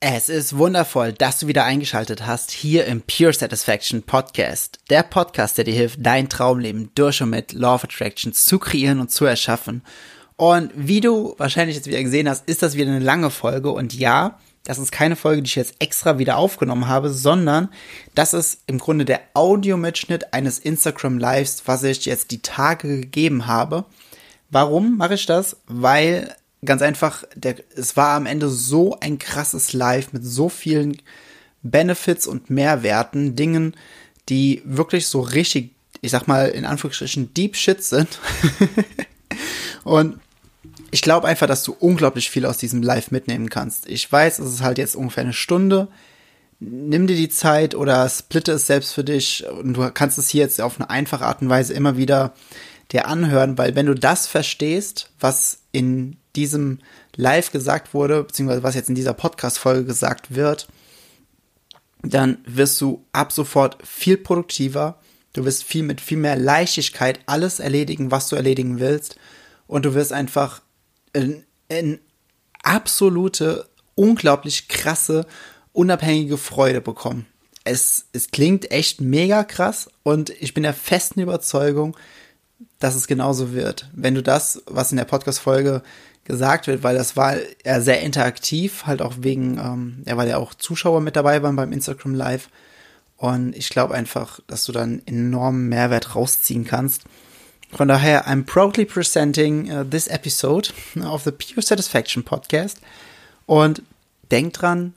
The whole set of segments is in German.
Es ist wundervoll, dass du wieder eingeschaltet hast hier im Pure Satisfaction Podcast. Der Podcast, der dir hilft, dein Traumleben durch und mit Law of Attraction zu kreieren und zu erschaffen. Und wie du wahrscheinlich jetzt wieder gesehen hast, ist das wieder eine lange Folge. Und ja, das ist keine Folge, die ich jetzt extra wieder aufgenommen habe, sondern das ist im Grunde der Audiomitschnitt eines Instagram Lives, was ich jetzt die Tage gegeben habe. Warum mache ich das? Weil ganz einfach, der, es war am Ende so ein krasses Live mit so vielen Benefits und Mehrwerten, Dingen, die wirklich so richtig, ich sag mal in Anführungsstrichen, Deep Shit sind. und ich glaube einfach, dass du unglaublich viel aus diesem Live mitnehmen kannst. Ich weiß, es ist halt jetzt ungefähr eine Stunde. Nimm dir die Zeit oder splitte es selbst für dich und du kannst es hier jetzt auf eine einfache Art und Weise immer wieder dir anhören, weil wenn du das verstehst, was in diesem Live gesagt wurde, beziehungsweise was jetzt in dieser Podcast-Folge gesagt wird, dann wirst du ab sofort viel produktiver. Du wirst viel mit viel mehr Leichtigkeit alles erledigen, was du erledigen willst. Und du wirst einfach in, in absolute, unglaublich krasse, unabhängige Freude bekommen. Es, es klingt echt mega krass und ich bin der festen Überzeugung, dass es genauso wird. Wenn du das, was in der Podcast-Folge gesagt wird, weil das war ja sehr interaktiv, halt auch wegen, ähm, ja, weil ja auch Zuschauer mit dabei waren beim Instagram Live. Und ich glaube einfach, dass du dann enormen Mehrwert rausziehen kannst. Von daher, I'm proudly presenting uh, this episode of the Pure Satisfaction Podcast. Und denk dran,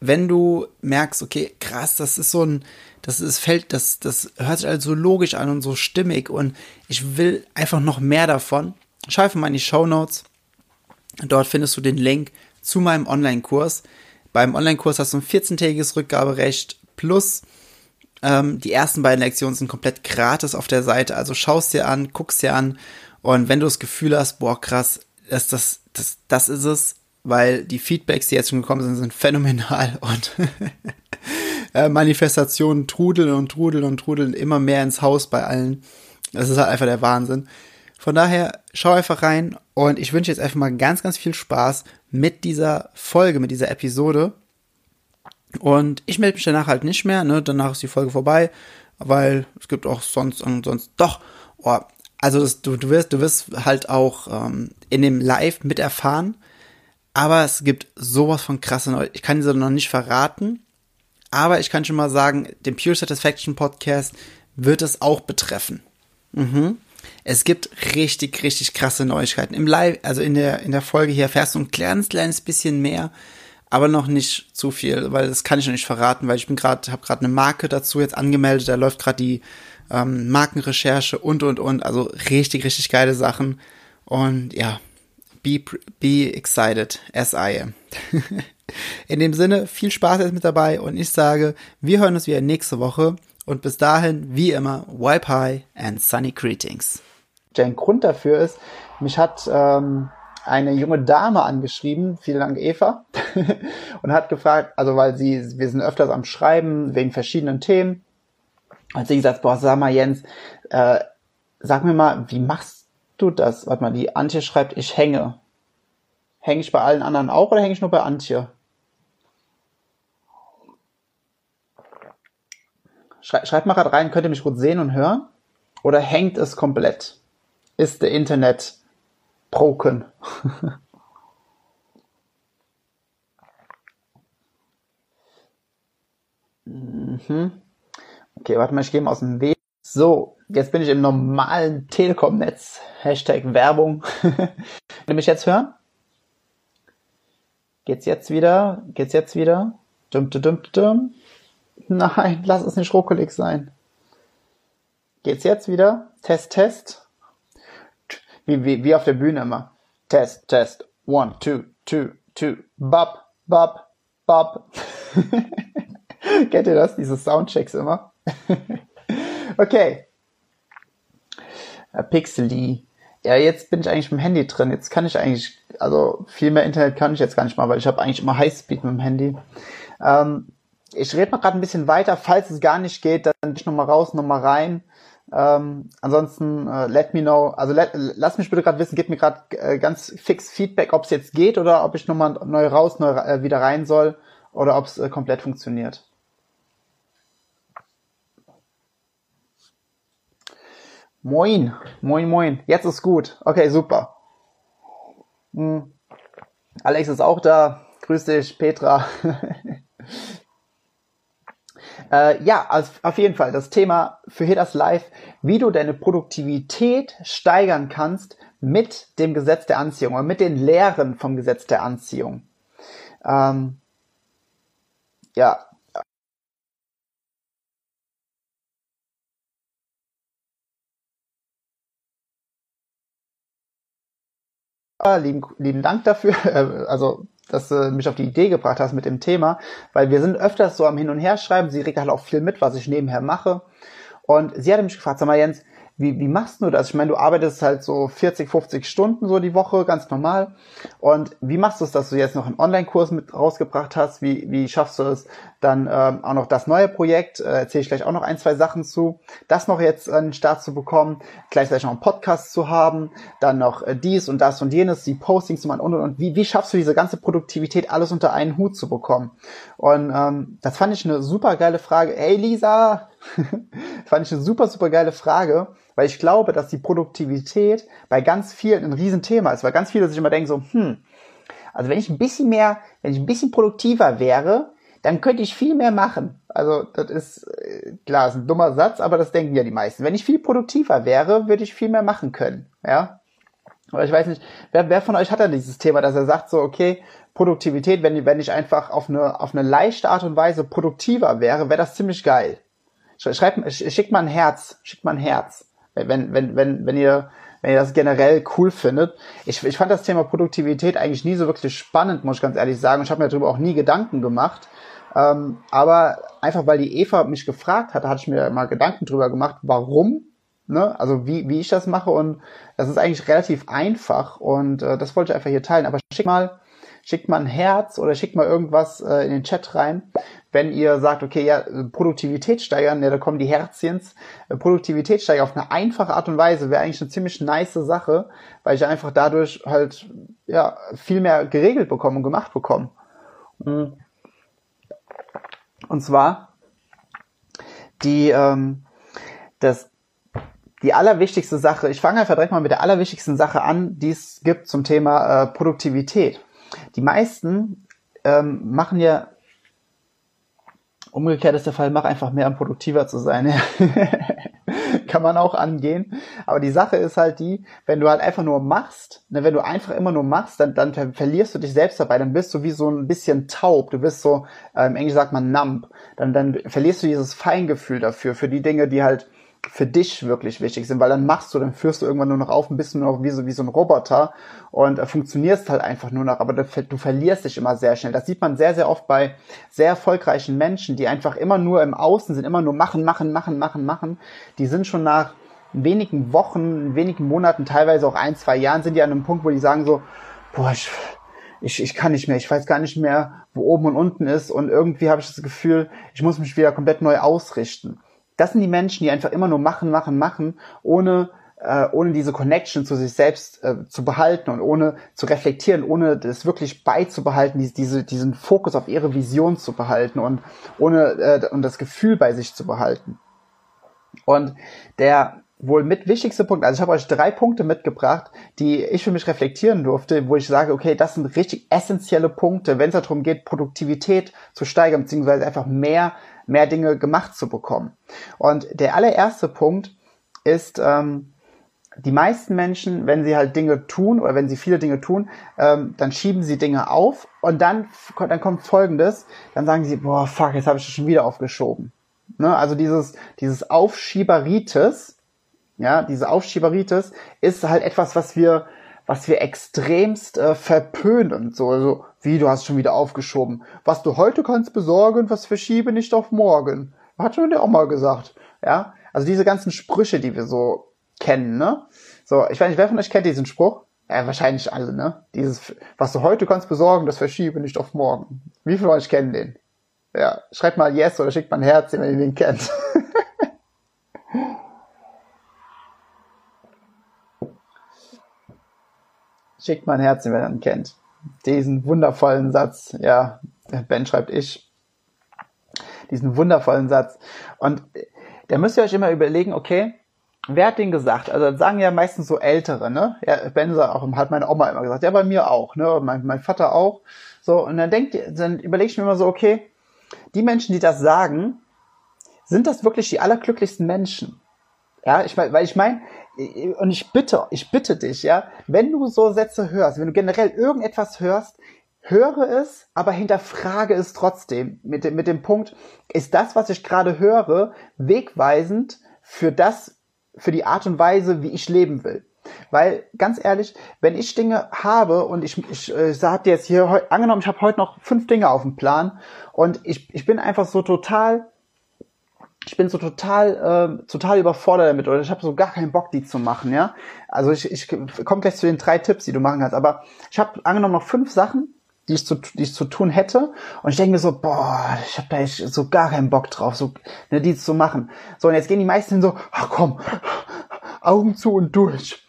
wenn du merkst, okay, krass, das ist so ein, das ist Feld, das, das hört sich also so logisch an und so stimmig und ich will einfach noch mehr davon, schau einfach mal in die Show Notes. Dort findest du den Link zu meinem Online-Kurs. Beim Online-Kurs hast du ein 14-tägiges Rückgaberecht plus ähm, die ersten beiden Lektionen sind komplett gratis auf der Seite. Also schaust dir an, guckst dir an und wenn du das Gefühl hast, boah, krass, das, das, das, das ist es, weil die Feedbacks, die jetzt schon gekommen sind, sind phänomenal und äh, Manifestationen trudeln und trudeln und trudeln immer mehr ins Haus bei allen. Das ist halt einfach der Wahnsinn. Von daher, schau einfach rein und ich wünsche jetzt einfach mal ganz, ganz viel Spaß mit dieser Folge, mit dieser Episode. Und ich melde mich danach halt nicht mehr, ne? Danach ist die Folge vorbei, weil es gibt auch sonst und sonst doch. Oh, also das, du, du wirst, du wirst halt auch ähm, in dem Live miterfahren. Aber es gibt sowas von krasse Neu Ich kann diese noch nicht verraten. Aber ich kann schon mal sagen, den Pure Satisfaction Podcast wird es auch betreffen. Mhm. Es gibt richtig, richtig krasse Neuigkeiten. Im Live, also in der, in der Folge hier erfährst du ein kleines, kleines bisschen mehr aber noch nicht zu viel, weil das kann ich noch nicht verraten, weil ich bin gerade, habe gerade eine Marke dazu jetzt angemeldet, da läuft gerade die ähm, Markenrecherche und und und, also richtig, richtig geile Sachen. Und ja, be, be excited as I am. In dem Sinne, viel Spaß jetzt mit dabei und ich sage, wir hören uns wieder nächste Woche und bis dahin, wie immer, wipe high and sunny greetings. Der Grund dafür ist, mich hat ähm, eine junge Dame angeschrieben, vielen Dank Eva, und hat gefragt, also weil sie, wir sind öfters am Schreiben wegen verschiedenen Themen, und sie gesagt, boah, sag mal Jens, äh, sag mir mal, wie machst du das? Warte mal, die Antje schreibt, ich hänge. Hänge ich bei allen anderen auch oder hänge ich nur bei Antje? Schrei, schreibt mal gerade rein, könnt ihr mich gut sehen und hören? Oder hängt es komplett? Ist der Internet broken. mhm. Okay, warte mal, ich gehe mal aus dem Weg. So, jetzt bin ich im normalen Telekom-Netz. Hashtag Werbung. Könnt mich jetzt hören? Geht's jetzt wieder? Geht's jetzt wieder? Dum, dum, dum, dum. Nein, lass es nicht ruckelig sein. Geht's jetzt wieder? Test, Test. Wie, wie, wie auf der Bühne immer. Test, Test. One, two, two, two. Bop, bop, bop. Kennt ihr das? Diese Soundchecks immer? okay. Pixely. Ja, jetzt bin ich eigentlich mit dem Handy drin. Jetzt kann ich eigentlich, also viel mehr Internet kann ich jetzt gar nicht mal, weil ich habe eigentlich immer Highspeed mit dem Handy. Ähm, ich rede mal gerade ein bisschen weiter. Falls es gar nicht geht, dann ich nochmal raus, nochmal rein. Ähm, ansonsten äh, let me know, also let, lass mich bitte gerade wissen, gib mir gerade äh, ganz fix Feedback, ob es jetzt geht oder ob ich nochmal neu raus, neu äh, wieder rein soll oder ob es äh, komplett funktioniert. Moin, moin, moin. Jetzt ist gut. Okay, super. Hm. Alex ist auch da. Grüß dich, Petra. Äh, ja, also auf jeden Fall das Thema für Hitters Live, wie du deine Produktivität steigern kannst mit dem Gesetz der Anziehung oder mit den Lehren vom Gesetz der Anziehung. Ähm, ja. Lieben, lieben Dank dafür. Also dass du mich auf die Idee gebracht hast mit dem Thema, weil wir sind öfters so am Hin und Her schreiben. Sie regt halt auch viel mit, was ich nebenher mache. Und sie hatte mich gefragt, sag mal Jens, wie, wie machst du das? Ich meine, du arbeitest halt so 40, 50 Stunden so die Woche, ganz normal. Und wie machst du es, dass du jetzt noch einen Online-Kurs mit rausgebracht hast? Wie, wie schaffst du es, dann ähm, auch noch das neue Projekt, äh, erzähle ich gleich auch noch ein, zwei Sachen zu, das noch jetzt an den Start zu bekommen, gleichzeitig noch einen Podcast zu haben, dann noch äh, dies und das und jenes, die Postings zu machen und und und. Wie, wie schaffst du diese ganze Produktivität alles unter einen Hut zu bekommen? Und ähm, das fand ich eine super geile Frage. Hey Lisa, fand ich eine super, super geile Frage weil ich glaube, dass die Produktivität bei ganz vielen ein Riesenthema ist, weil ganz viele sich immer denken so, hm, also wenn ich ein bisschen mehr, wenn ich ein bisschen produktiver wäre, dann könnte ich viel mehr machen. Also das ist äh, klar, ist ein dummer Satz, aber das denken ja die meisten. Wenn ich viel produktiver wäre, würde ich viel mehr machen können. Ja. Aber ich weiß nicht, wer, wer von euch hat da dieses Thema, dass er sagt so, okay, Produktivität, wenn, wenn ich einfach auf eine, auf eine leichte Art und Weise produktiver wäre, wäre das ziemlich geil. Schreibt, schickt mal ein Herz, schickt mal ein Herz wenn, wenn, wenn, wenn ihr wenn ihr das generell cool findet. Ich, ich fand das Thema Produktivität eigentlich nie so wirklich spannend, muss ich ganz ehrlich sagen. Ich habe mir darüber auch nie Gedanken gemacht. Ähm, aber einfach weil die Eva mich gefragt hat, hatte ich mir mal Gedanken drüber gemacht, warum, ne? also wie, wie ich das mache. Und das ist eigentlich relativ einfach und äh, das wollte ich einfach hier teilen. Aber schick mal, schickt mal ein Herz oder schickt mal irgendwas äh, in den Chat rein, wenn ihr sagt, okay, ja, Produktivität steigern, ja, da kommen die Herzchens. Äh, Produktivität steigern auf eine einfache Art und Weise wäre eigentlich eine ziemlich nice Sache, weil ich einfach dadurch halt, ja, viel mehr geregelt bekomme und gemacht bekomme. Mhm. Und zwar, die, ähm, das, die allerwichtigste Sache, ich fange einfach direkt mal mit der allerwichtigsten Sache an, die es gibt zum Thema äh, Produktivität. Die meisten ähm, machen ja Umgekehrt ist der Fall, mach einfach mehr, um produktiver zu sein. Kann man auch angehen. Aber die Sache ist halt die, wenn du halt einfach nur machst, ne, wenn du einfach immer nur machst, dann, dann verlierst du dich selbst dabei, dann bist du wie so ein bisschen taub. Du bist so, äh, im Englisch sagt man numb. Dann, dann verlierst du dieses Feingefühl dafür, für die Dinge, die halt für dich wirklich wichtig sind, weil dann machst du, dann führst du irgendwann nur noch auf und bist nur noch wie so, wie so ein Roboter und äh, funktionierst halt einfach nur noch, aber du, du, verlierst dich immer sehr schnell. Das sieht man sehr, sehr oft bei sehr erfolgreichen Menschen, die einfach immer nur im Außen sind, immer nur machen, machen, machen, machen, machen. Die sind schon nach wenigen Wochen, wenigen Monaten, teilweise auch ein, zwei Jahren, sind die an einem Punkt, wo die sagen so, boah, ich, ich, ich kann nicht mehr, ich weiß gar nicht mehr, wo oben und unten ist und irgendwie habe ich das Gefühl, ich muss mich wieder komplett neu ausrichten. Das sind die Menschen, die einfach immer nur machen, machen, machen, ohne äh, ohne diese Connection zu sich selbst äh, zu behalten und ohne zu reflektieren, ohne das wirklich beizubehalten, diese, diese, diesen Fokus auf ihre Vision zu behalten und ohne äh, und das Gefühl bei sich zu behalten. Und der wohl mit wichtigste Punkt, also ich habe euch drei Punkte mitgebracht, die ich für mich reflektieren durfte, wo ich sage, okay, das sind richtig essentielle Punkte, wenn es darum geht, Produktivität zu steigern, beziehungsweise einfach mehr mehr Dinge gemacht zu bekommen. Und der allererste Punkt ist, ähm, die meisten Menschen, wenn sie halt Dinge tun oder wenn sie viele Dinge tun, ähm, dann schieben sie Dinge auf und dann, dann kommt Folgendes, dann sagen sie, boah, fuck, jetzt habe ich das schon wieder aufgeschoben. Ne? Also dieses, dieses Aufschieberitis, ja, diese Aufschieberitis ist halt etwas, was wir was wir extremst äh, verpönen. So, so, wie, du hast schon wieder aufgeschoben. Was du heute kannst besorgen, was verschiebe nicht auf morgen. Hat schon der mal gesagt. Ja, also diese ganzen Sprüche, die wir so kennen, ne? So, ich weiß nicht, wer von euch kennt diesen Spruch? Ja, wahrscheinlich alle, ne? Dieses, was du heute kannst besorgen, das verschiebe nicht auf morgen. Wie viele von euch kennen den? Ja, schreibt mal Yes oder schickt mal ein Herz, wenn ihr den kennt. schickt mal ein Herz, wenn ihr ihn kennt. Diesen wundervollen Satz, ja, Ben schreibt ich. Diesen wundervollen Satz. Und da müsst ihr euch immer überlegen, okay, wer hat den gesagt? Also das sagen ja meistens so Ältere, ne? Ja, Ben auch, hat meine Oma immer gesagt, ja, bei mir auch, ne? Mein, mein Vater auch. So, und dann denkt, dann überlege ich mir immer so, okay, die Menschen, die das sagen, sind das wirklich die allerglücklichsten Menschen? Ja, ich meine, weil ich meine, und ich bitte, ich bitte dich, ja, wenn du so Sätze hörst, wenn du generell irgendetwas hörst, höre es, aber hinterfrage es trotzdem mit dem, mit dem Punkt, ist das, was ich gerade höre, wegweisend für das, für die Art und Weise, wie ich leben will. Weil, ganz ehrlich, wenn ich Dinge habe und ich, ich, äh, ich habe dir jetzt hier, angenommen, ich habe heute noch fünf Dinge auf dem Plan und ich, ich bin einfach so total ich bin so total, äh, total überfordert damit oder ich habe so gar keinen Bock, die zu machen, ja. Also ich, ich komme gleich zu den drei Tipps, die du machen kannst. Aber ich habe angenommen noch fünf Sachen, die ich zu, die ich zu tun hätte. Und ich denke mir so, boah, ich habe da echt so gar keinen Bock drauf, so ne, die zu machen. So, und jetzt gehen die meisten so, ach komm, Augen zu und durch.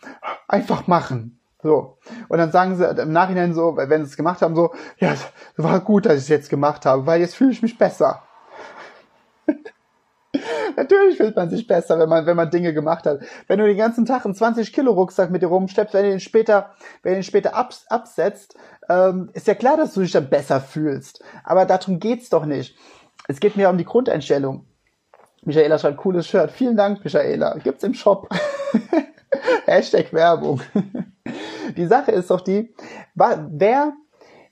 Einfach machen. So. Und dann sagen sie im Nachhinein so, wenn sie es gemacht haben, so, ja, war gut, dass ich es jetzt gemacht habe, weil jetzt fühle ich mich besser. Natürlich fühlt man sich besser, wenn man, wenn man Dinge gemacht hat. Wenn du den ganzen Tag einen 20 Kilo Rucksack mit dir rumschleppst, wenn du den später, wenn du den später abs, absetzt, ähm, ist ja klar, dass du dich dann besser fühlst. Aber darum geht's doch nicht. Es geht mir um die Grundeinstellung. Michaela schreibt cooles Shirt. Vielen Dank, Michaela. Gibt's im Shop. Hashtag Werbung. die Sache ist doch die, wer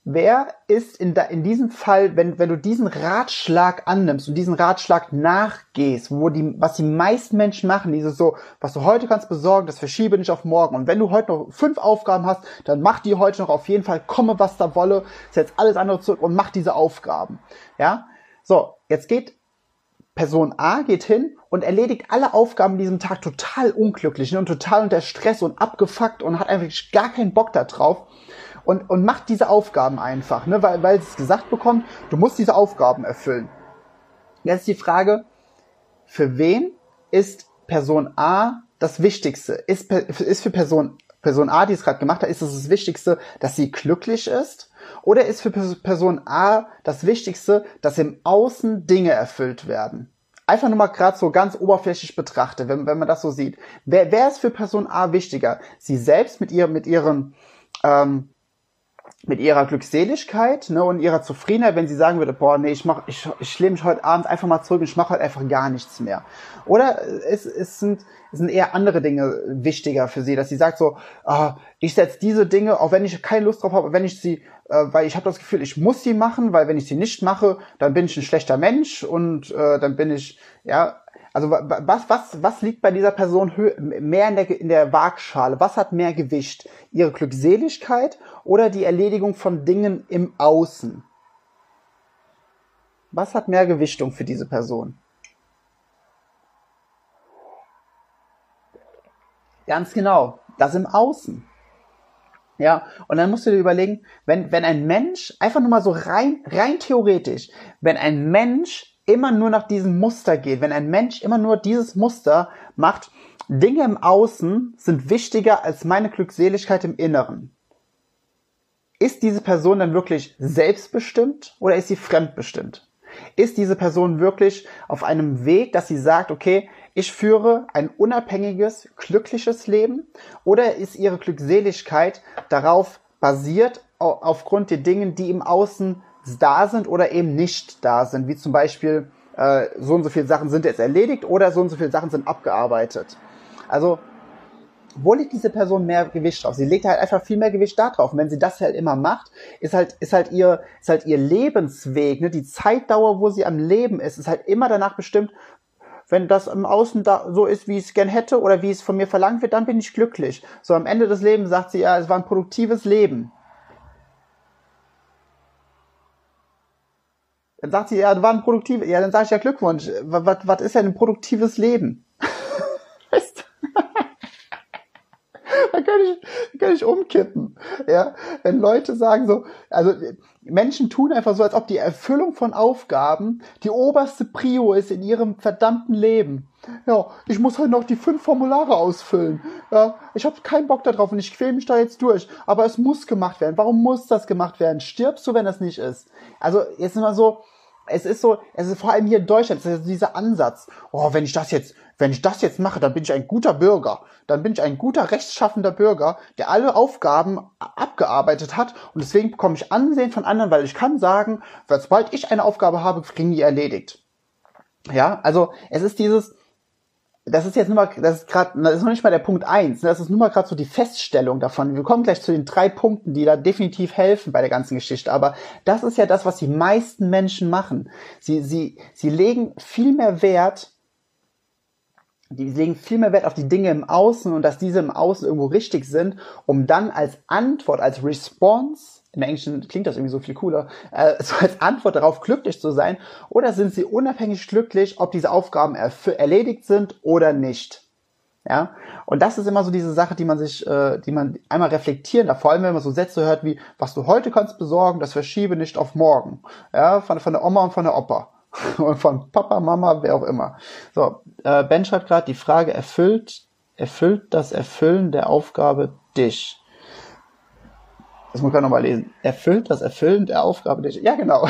wer ist in, da, in diesem Fall, wenn, wenn du diesen Ratschlag annimmst und diesen Ratschlag nachgehst, wo die, was die meisten Menschen machen, dieses so, was du heute kannst besorgen, das verschiebe nicht auf morgen. Und wenn du heute noch fünf Aufgaben hast, dann mach die heute noch auf jeden Fall, komme was da wolle, setz alles andere zurück und mach diese Aufgaben. Ja? So, jetzt geht Person A geht hin und erledigt alle Aufgaben an diesem Tag total unglücklich und total unter Stress und abgefuckt und hat einfach gar keinen Bock da drauf und, und macht diese Aufgaben einfach, ne? weil, weil es gesagt bekommt, du musst diese Aufgaben erfüllen. Jetzt ist die Frage, für wen ist Person A das Wichtigste? Ist, ist für Person, Person A, die es gerade gemacht hat, ist es das Wichtigste, dass sie glücklich ist? Oder ist für Person A das Wichtigste, dass im Außen Dinge erfüllt werden? Einfach nur mal gerade so ganz oberflächlich betrachtet, wenn, wenn man das so sieht. Wer, wer ist für Person A wichtiger? Sie selbst mit ihr, mit ihren, ähm, mit ihrer Glückseligkeit ne, und ihrer Zufriedenheit, wenn sie sagen würde, boah, nee, ich mach, ich, ich lehne mich heute Abend einfach mal zurück und ich mache heute einfach gar nichts mehr. Oder es, es, sind, es sind eher andere Dinge wichtiger für sie, dass sie sagt so, ah, ich setze diese Dinge, auch wenn ich keine Lust drauf habe, wenn ich sie, äh, weil ich habe das Gefühl, ich muss sie machen, weil wenn ich sie nicht mache, dann bin ich ein schlechter Mensch und äh, dann bin ich, ja, also was, was, was liegt bei dieser Person mehr in der, in der Waagschale? Was hat mehr Gewicht? Ihre Glückseligkeit oder die Erledigung von Dingen im Außen? Was hat mehr Gewichtung für diese Person? Ganz genau, das im Außen. Ja, und dann musst du dir überlegen, wenn, wenn ein Mensch, einfach nur mal so rein, rein theoretisch, wenn ein Mensch immer nur nach diesem Muster geht, wenn ein Mensch immer nur dieses Muster macht, Dinge im Außen sind wichtiger als meine Glückseligkeit im Inneren. Ist diese Person dann wirklich selbstbestimmt oder ist sie fremdbestimmt? Ist diese Person wirklich auf einem Weg, dass sie sagt, okay, ich führe ein unabhängiges, glückliches Leben? Oder ist ihre Glückseligkeit darauf basiert, aufgrund der Dinge, die im Außen da sind oder eben nicht da sind, wie zum Beispiel äh, so und so viele Sachen sind jetzt erledigt oder so und so viele Sachen sind abgearbeitet. Also wo legt diese Person mehr Gewicht drauf? Sie legt halt einfach viel mehr Gewicht da drauf. Und wenn sie das halt immer macht, ist halt, ist halt ihr, ist halt ihr Lebensweg, ne? die Zeitdauer, wo sie am Leben ist, ist halt immer danach bestimmt, wenn das im Außen da so ist, wie ich es gern hätte oder wie es von mir verlangt wird, dann bin ich glücklich. So am Ende des Lebens sagt sie, ja, es war ein produktives Leben. Dann sagt sie, ja, war ein produktives, ja, dann sage ich ja Glückwunsch. Was, was ist denn ein produktives Leben? weißt du? da kann ich, kann ich umkippen. Ja, wenn Leute sagen so, also Menschen tun einfach so, als ob die Erfüllung von Aufgaben die oberste Prio ist in ihrem verdammten Leben. Ja, ich muss halt noch die fünf Formulare ausfüllen. Ja, ich habe keinen Bock darauf und ich quäle mich da jetzt durch. Aber es muss gemacht werden. Warum muss das gemacht werden? Stirbst du, wenn das nicht ist? Also jetzt mal so, es ist so, es ist vor allem hier in Deutschland, es ist dieser Ansatz, oh, wenn ich das jetzt, wenn ich das jetzt mache, dann bin ich ein guter Bürger. Dann bin ich ein guter, rechtschaffender Bürger, der alle Aufgaben abgearbeitet hat und deswegen bekomme ich Ansehen von anderen, weil ich kann sagen, sobald ich eine Aufgabe habe, kriegen die erledigt. Ja, also es ist dieses, das ist jetzt nur mal, das ist gerade, das ist noch nicht mal der Punkt eins. Ne? das ist nur mal gerade so die Feststellung davon. Wir kommen gleich zu den drei Punkten, die da definitiv helfen bei der ganzen Geschichte. Aber das ist ja das, was die meisten Menschen machen. Sie, sie, sie legen viel mehr Wert, die legen viel mehr Wert auf die Dinge im Außen und dass diese im Außen irgendwo richtig sind, um dann als Antwort, als Response im Englischen klingt das irgendwie so viel cooler, äh, so als Antwort darauf glücklich zu sein? Oder sind sie unabhängig glücklich, ob diese Aufgaben erledigt sind oder nicht? Ja, und das ist immer so diese Sache, die man sich, äh, die man einmal reflektieren darf, vor allem wenn man so Sätze hört wie, was du heute kannst besorgen, das verschiebe nicht auf morgen. Ja, von, von der Oma und von der Opa. und von Papa, Mama, wer auch immer. So, äh, Ben schreibt gerade, die Frage erfüllt, erfüllt das Erfüllen der Aufgabe dich? Das muss man nochmal lesen. Erfüllt das Erfüllen der Aufgabe der Ja, genau.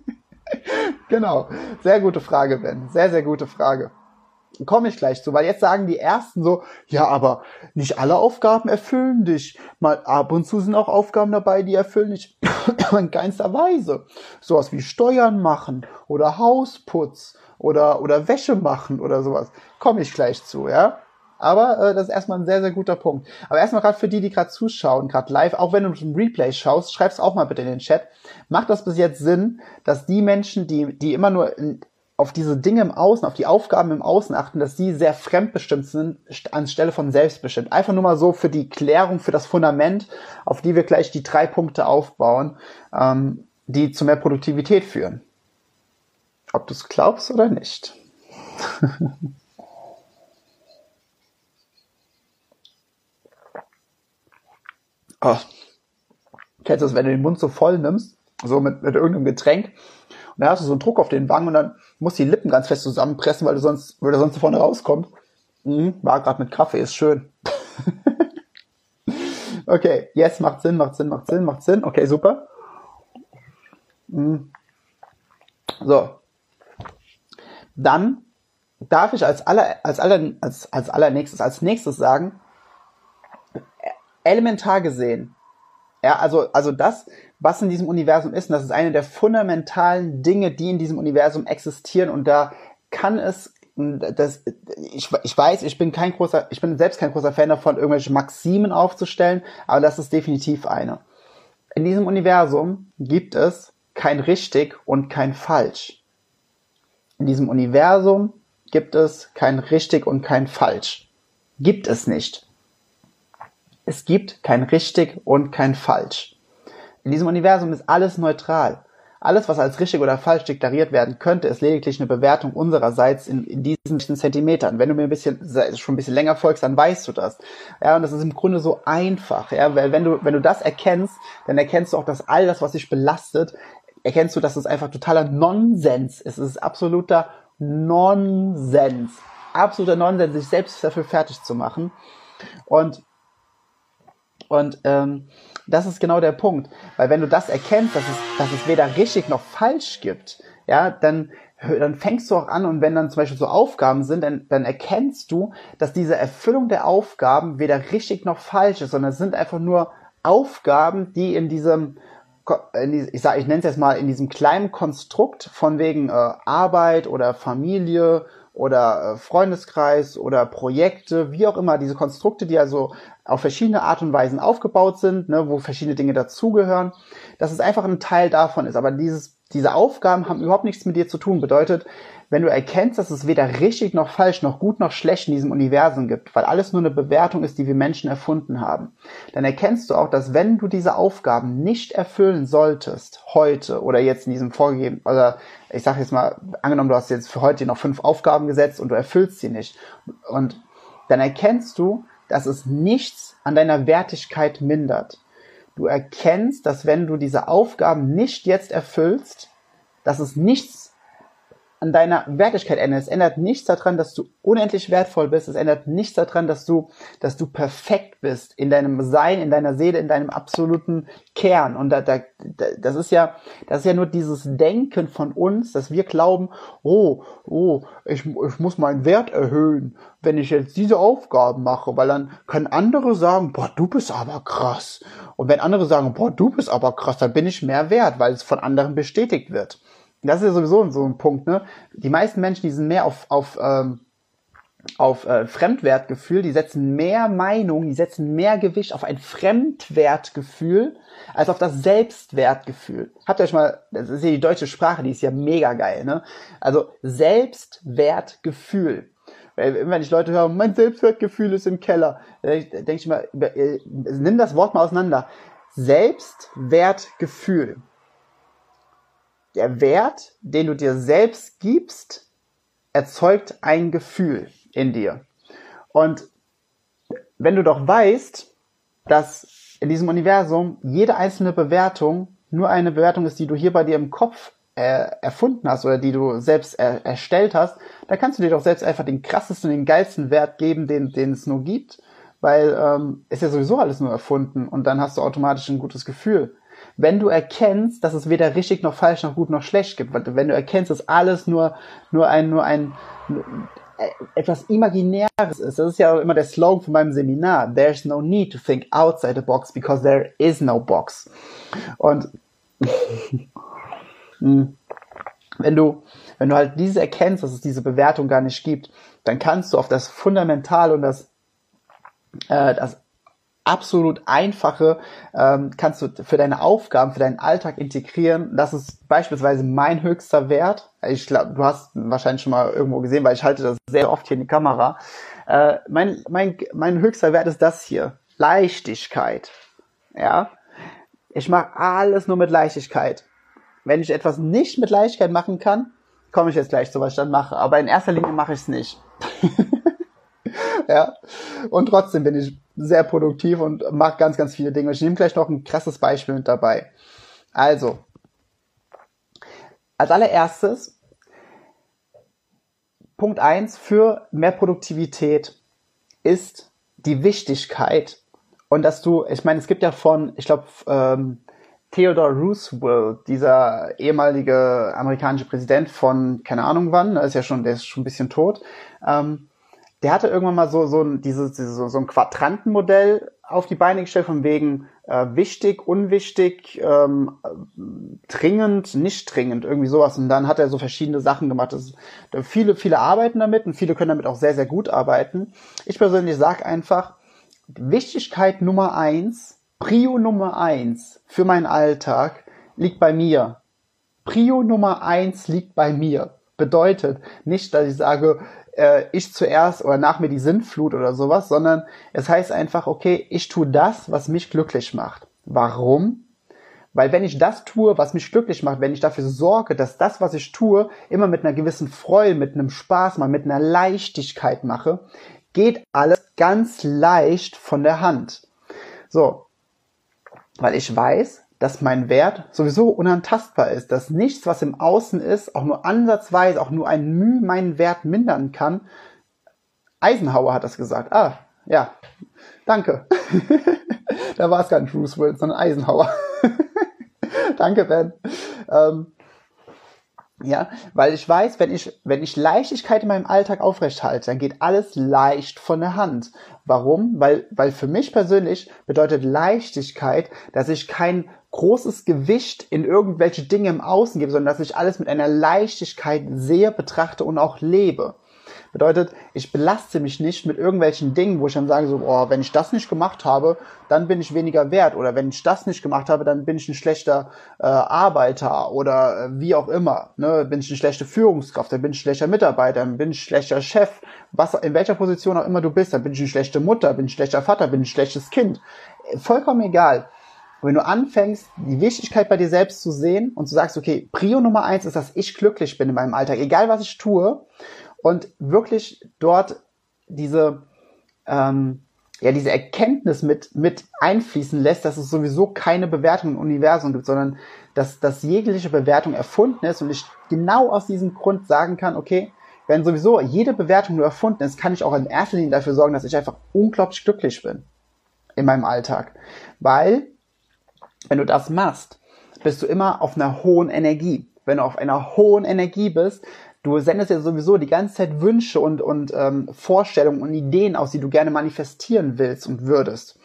genau. Sehr gute Frage, Ben. Sehr, sehr gute Frage. Komme ich gleich zu, weil jetzt sagen die ersten so, ja, aber nicht alle Aufgaben erfüllen dich. Mal ab und zu sind auch Aufgaben dabei, die erfüllen dich in keinster Weise. Sowas wie Steuern machen oder Hausputz oder, oder Wäsche machen oder sowas. Komme ich gleich zu, ja. Aber äh, das ist erstmal ein sehr, sehr guter Punkt. Aber erstmal gerade für die, die gerade zuschauen, gerade live, auch wenn du zum Replay schaust, schreib's auch mal bitte in den Chat. Macht das bis jetzt Sinn, dass die Menschen, die, die immer nur in, auf diese Dinge im Außen, auf die Aufgaben im Außen achten, dass die sehr fremdbestimmt sind, anstelle von selbstbestimmt. Einfach nur mal so für die Klärung, für das Fundament, auf die wir gleich die drei Punkte aufbauen, ähm, die zu mehr Produktivität führen. Ob du es glaubst oder nicht. Oh. Kennst du das, wenn du den Mund so voll nimmst, so mit, mit irgendeinem Getränk, und dann hast du so einen Druck auf den Wangen und dann musst du die Lippen ganz fest zusammenpressen, weil du sonst, weil du sonst vorne rauskommt. Mhm, war gerade mit Kaffee, ist schön. okay, yes, macht Sinn, macht Sinn, macht Sinn, macht Sinn. Okay, super. Mhm. So. Dann darf ich als aller, als aller, als, als allernächstes, als nächstes sagen, elementar gesehen, ja, also, also das, was in diesem Universum ist, und das ist eine der fundamentalen Dinge, die in diesem Universum existieren, und da kann es, das, ich, ich weiß, ich bin kein großer, ich bin selbst kein großer Fan davon, irgendwelche Maximen aufzustellen, aber das ist definitiv eine. In diesem Universum gibt es kein richtig und kein falsch. In diesem Universum gibt es kein richtig und kein falsch. Gibt es nicht. Es gibt kein richtig und kein falsch. In diesem Universum ist alles neutral. Alles, was als richtig oder falsch deklariert werden könnte, ist lediglich eine Bewertung unsererseits in, in diesen Zentimetern. Wenn du mir ein bisschen, schon ein bisschen länger folgst, dann weißt du das. Ja, und das ist im Grunde so einfach. Ja, weil wenn du, wenn du das erkennst, dann erkennst du auch, dass all das, was dich belastet, erkennst du, dass es einfach totaler Nonsens ist. Es ist absoluter Nonsens. Absoluter Nonsens, sich selbst dafür fertig zu machen. Und und ähm, das ist genau der Punkt. Weil wenn du das erkennst, dass es, dass es weder richtig noch falsch gibt, ja, dann, dann fängst du auch an und wenn dann zum Beispiel so Aufgaben sind, dann, dann erkennst du, dass diese Erfüllung der Aufgaben weder richtig noch falsch ist, sondern es sind einfach nur Aufgaben, die in diesem, ich sag, ich nenne es jetzt mal in diesem kleinen Konstrukt von wegen äh, Arbeit oder Familie oder äh, Freundeskreis oder Projekte, wie auch immer, diese Konstrukte, die also auf verschiedene Art und Weisen aufgebaut sind, ne, wo verschiedene Dinge dazugehören, dass es einfach ein Teil davon ist. Aber dieses, diese Aufgaben haben überhaupt nichts mit dir zu tun. Bedeutet, wenn du erkennst, dass es weder richtig noch falsch, noch gut noch schlecht in diesem Universum gibt, weil alles nur eine Bewertung ist, die wir Menschen erfunden haben, dann erkennst du auch, dass wenn du diese Aufgaben nicht erfüllen solltest, heute oder jetzt in diesem vorgegeben, oder ich sage jetzt mal, angenommen, du hast jetzt für heute noch fünf Aufgaben gesetzt und du erfüllst sie nicht, und dann erkennst du, dass es nichts an deiner Wertigkeit mindert. Du erkennst, dass wenn du diese Aufgaben nicht jetzt erfüllst, dass es nichts an deiner Wertigkeit ändert. Es ändert nichts daran, dass du unendlich wertvoll bist. Es ändert nichts daran, dass du, dass du perfekt bist in deinem Sein, in deiner Seele, in deinem absoluten Kern. Und da, da, das ist ja, das ist ja nur dieses Denken von uns, dass wir glauben, oh, oh, ich, ich muss meinen Wert erhöhen, wenn ich jetzt diese Aufgaben mache, weil dann können andere sagen, boah, du bist aber krass. Und wenn andere sagen, boah, du bist aber krass, dann bin ich mehr wert, weil es von anderen bestätigt wird das ist ja sowieso so ein Punkt, ne? Die meisten Menschen, die sind mehr auf, auf, ähm, auf äh, Fremdwertgefühl, die setzen mehr Meinung, die setzen mehr Gewicht auf ein Fremdwertgefühl als auf das Selbstwertgefühl. Habt ihr euch mal, das ist ja die deutsche Sprache, die ist ja mega geil, ne? Also Selbstwertgefühl. Weil wenn ich Leute höre, mein Selbstwertgefühl ist im Keller, denke ich mal, äh, nimm das Wort mal auseinander. Selbstwertgefühl der Wert, den du dir selbst gibst, erzeugt ein Gefühl in dir. Und wenn du doch weißt, dass in diesem Universum jede einzelne Bewertung nur eine Bewertung ist, die du hier bei dir im Kopf äh, erfunden hast oder die du selbst er erstellt hast, dann kannst du dir doch selbst einfach den krassesten, den geilsten Wert geben, den, den es nur gibt, weil ähm, ist ja sowieso alles nur erfunden und dann hast du automatisch ein gutes Gefühl wenn du erkennst, dass es weder richtig noch falsch noch gut noch schlecht gibt, wenn du erkennst, dass alles nur, nur ein, nur ein, äh, etwas Imaginäres ist. Das ist ja immer der Slogan von meinem Seminar. There's no need to think outside the box because there is no box. Und hm, wenn du, wenn du halt diese erkennst, dass es diese Bewertung gar nicht gibt, dann kannst du auf das Fundamentale und das, äh, das absolut einfache ähm, kannst du für deine Aufgaben, für deinen Alltag integrieren. Das ist beispielsweise mein höchster Wert. Ich glaube, du hast wahrscheinlich schon mal irgendwo gesehen, weil ich halte das sehr oft hier in die Kamera. Äh, mein, mein, mein höchster Wert ist das hier. Leichtigkeit. Ja. Ich mache alles nur mit Leichtigkeit. Wenn ich etwas nicht mit Leichtigkeit machen kann, komme ich jetzt gleich zu, was ich dann mache. Aber in erster Linie mache ich es nicht. ja. Und trotzdem bin ich sehr produktiv und mache ganz, ganz viele Dinge. Ich nehme gleich noch ein krasses Beispiel mit dabei. Also, als allererstes, Punkt eins für mehr Produktivität ist die Wichtigkeit und dass du, ich meine, es gibt ja von, ich glaube, ähm, Theodore Roosevelt, dieser ehemalige amerikanische Präsident von keine Ahnung wann, ist ja schon, der ist schon ein bisschen tot, ähm, der hatte irgendwann mal so, so, ein, dieses, so, so ein Quadrantenmodell auf die Beine gestellt, von wegen äh, wichtig, unwichtig, ähm, dringend, nicht dringend, irgendwie sowas. Und dann hat er so verschiedene Sachen gemacht. Das, viele, viele arbeiten damit und viele können damit auch sehr, sehr gut arbeiten. Ich persönlich sage einfach, Wichtigkeit Nummer eins, Prio Nummer eins für meinen Alltag liegt bei mir. Prio Nummer eins liegt bei mir. Bedeutet nicht, dass ich sage, äh, ich zuerst oder nach mir die Sintflut oder sowas, sondern es heißt einfach, okay, ich tue das, was mich glücklich macht. Warum? Weil wenn ich das tue, was mich glücklich macht, wenn ich dafür sorge, dass das, was ich tue, immer mit einer gewissen Freude, mit einem Spaß, mal mit einer Leichtigkeit mache, geht alles ganz leicht von der Hand. So. Weil ich weiß, dass mein Wert sowieso unantastbar ist, dass nichts, was im Außen ist, auch nur ansatzweise, auch nur ein Mühe meinen Wert mindern kann. Eisenhower hat das gesagt. Ah, ja, danke. da war es gar nicht Roosevelt, sondern Eisenhower. danke, Ben. Ähm, ja, weil ich weiß, wenn ich, wenn ich Leichtigkeit in meinem Alltag aufrechthalte, dann geht alles leicht von der Hand. Warum? Weil, weil für mich persönlich bedeutet Leichtigkeit, dass ich kein großes Gewicht in irgendwelche Dinge im Außen gebe, sondern dass ich alles mit einer Leichtigkeit sehe, betrachte und auch lebe. Bedeutet, ich belaste mich nicht mit irgendwelchen Dingen, wo ich dann sage so, oh, wenn ich das nicht gemacht habe, dann bin ich weniger wert oder wenn ich das nicht gemacht habe, dann bin ich ein schlechter äh, Arbeiter oder äh, wie auch immer. Ne? Bin ich eine schlechte Führungskraft, dann bin ich ein schlechter Mitarbeiter, dann bin ich ein schlechter Chef, was in welcher Position auch immer du bist, dann bin ich eine schlechte Mutter, bin ich ein schlechter Vater, bin ich ein schlechtes Kind. Vollkommen egal. Wenn du anfängst, die Wichtigkeit bei dir selbst zu sehen und du sagst, okay, Prio Nummer eins ist, dass ich glücklich bin in meinem Alltag, egal was ich tue, und wirklich dort diese, ähm, ja, diese Erkenntnis mit, mit einfließen lässt, dass es sowieso keine Bewertung im Universum gibt, sondern dass, dass jegliche Bewertung erfunden ist und ich genau aus diesem Grund sagen kann, okay, wenn sowieso jede Bewertung nur erfunden ist, kann ich auch in erster Linie dafür sorgen, dass ich einfach unglaublich glücklich bin in meinem Alltag. Weil, wenn du das machst, bist du immer auf einer hohen Energie. Wenn du auf einer hohen Energie bist, Du sendest ja sowieso die ganze Zeit Wünsche und, und ähm, Vorstellungen und Ideen aus, die du gerne manifestieren willst und würdest.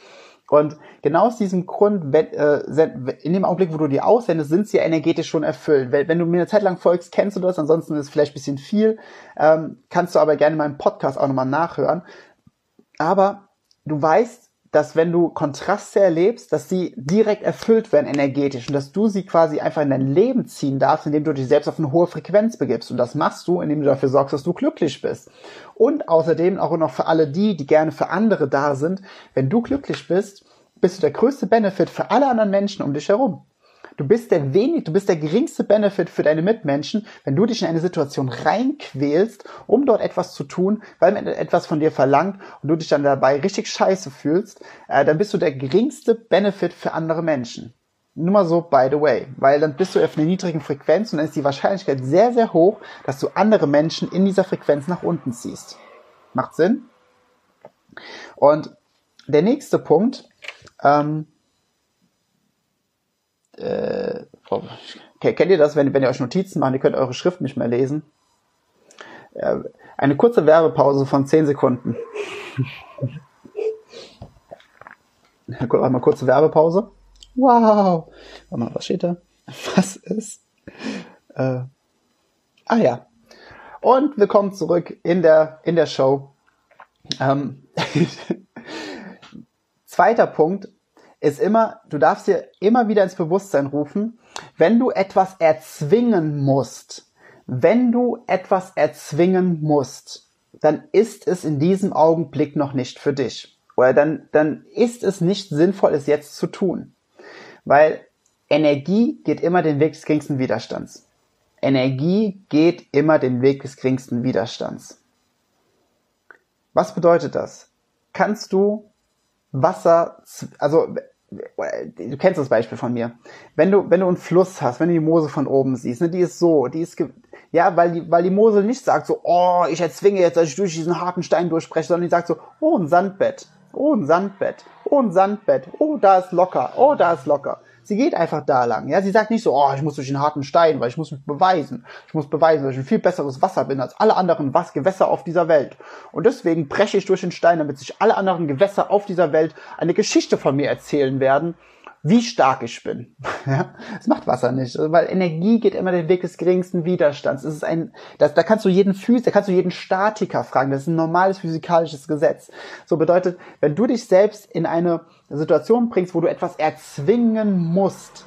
Und genau aus diesem Grund, wenn, äh, in dem Augenblick, wo du die aussendest, sind sie ja energetisch schon erfüllt. Wenn, du mir eine Zeit lang folgst, kennst du das, ansonsten ist es vielleicht ein bisschen viel, ähm, kannst du aber gerne meinen Podcast auch nochmal nachhören. Aber du weißt, dass wenn du Kontraste erlebst, dass sie direkt erfüllt werden energetisch und dass du sie quasi einfach in dein Leben ziehen darfst, indem du dich selbst auf eine hohe Frequenz begibst. Und das machst du, indem du dafür sorgst, dass du glücklich bist. Und außerdem auch noch für alle die, die gerne für andere da sind, wenn du glücklich bist, bist du der größte Benefit für alle anderen Menschen um dich herum. Du bist der wenig, du bist der geringste Benefit für deine Mitmenschen, wenn du dich in eine Situation reinquälst, um dort etwas zu tun, weil man etwas von dir verlangt und du dich dann dabei richtig scheiße fühlst, äh, dann bist du der geringste Benefit für andere Menschen. Nur mal so, by the way. Weil dann bist du auf einer niedrigen Frequenz und dann ist die Wahrscheinlichkeit sehr, sehr hoch, dass du andere Menschen in dieser Frequenz nach unten ziehst. Macht Sinn? Und der nächste Punkt, ähm, äh, kennt ihr das, wenn, wenn ihr euch Notizen macht, ihr könnt eure Schrift nicht mehr lesen? Äh, eine kurze Werbepause von 10 Sekunden. mal kurze Werbepause. Wow. Warte mal, was steht da? Was ist? Äh, ah ja. Und willkommen zurück in der, in der Show. Ähm, zweiter Punkt, ist immer, du darfst dir immer wieder ins Bewusstsein rufen, wenn du etwas erzwingen musst, wenn du etwas erzwingen musst, dann ist es in diesem Augenblick noch nicht für dich. Oder dann, dann ist es nicht sinnvoll, es jetzt zu tun. Weil Energie geht immer den Weg des geringsten Widerstands. Energie geht immer den Weg des geringsten Widerstands. Was bedeutet das? Kannst du Wasser, also du kennst das Beispiel von mir. Wenn du, wenn du einen Fluss hast, wenn du die Mose von oben siehst, ne, die ist so, die ist, ja, weil die, weil die Mose nicht sagt so, oh, ich erzwinge jetzt, dass ich durch diesen harten Stein durchbreche, sondern die sagt so, oh, ein Sandbett, oh, ein Sandbett, oh, ein Sandbett, oh, da ist locker, oh, da ist locker. Sie geht einfach da lang. Ja, sie sagt nicht so, oh, ich muss durch den harten Stein, weil ich muss mich beweisen. Ich muss beweisen, dass ich ein viel besseres Wasser bin als alle anderen Was Gewässer auf dieser Welt. Und deswegen breche ich durch den Stein, damit sich alle anderen Gewässer auf dieser Welt eine Geschichte von mir erzählen werden, wie stark ich bin. Ja, das macht Wasser nicht, weil Energie geht immer den Weg des geringsten Widerstands. Es ist ein, das, da kannst du jeden Phys, da kannst du jeden Statiker fragen. Das ist ein normales physikalisches Gesetz. So bedeutet, wenn du dich selbst in eine Situation bringst, wo du etwas erzwingen musst,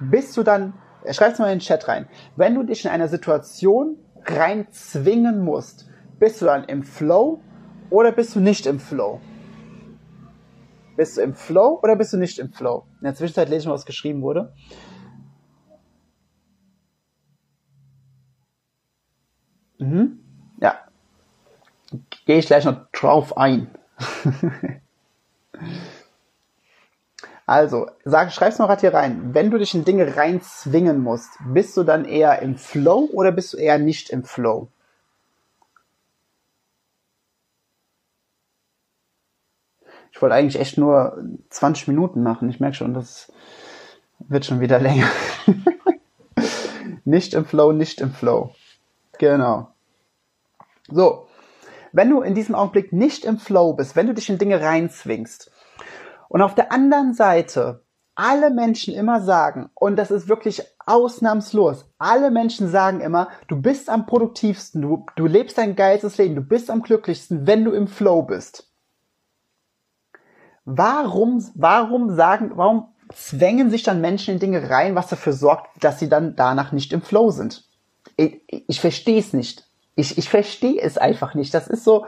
bist du dann, schreib's mal in den Chat rein. Wenn du dich in einer Situation rein zwingen musst, bist du dann im Flow oder bist du nicht im Flow? Bist du im Flow oder bist du nicht im Flow? In der Zwischenzeit lese ich mal, was geschrieben wurde. Mhm. Ja. Gehe ich gleich noch drauf ein. also, sag, schreib's mal gerade hier rein. Wenn du dich in Dinge reinzwingen musst, bist du dann eher im Flow oder bist du eher nicht im Flow? Ich wollte eigentlich echt nur 20 Minuten machen. Ich merke schon, das wird schon wieder länger. nicht im Flow, nicht im Flow. Genau. So. Wenn du in diesem Augenblick nicht im Flow bist, wenn du dich in Dinge reinzwingst und auf der anderen Seite alle Menschen immer sagen, und das ist wirklich ausnahmslos, alle Menschen sagen immer, du bist am produktivsten, du, du lebst dein geilstes Leben, du bist am glücklichsten, wenn du im Flow bist. Warum, warum sagen, warum zwängen sich dann Menschen in Dinge rein, was dafür sorgt, dass sie dann danach nicht im Flow sind? Ich, ich verstehe es nicht. Ich, ich verstehe es einfach nicht. Das ist so,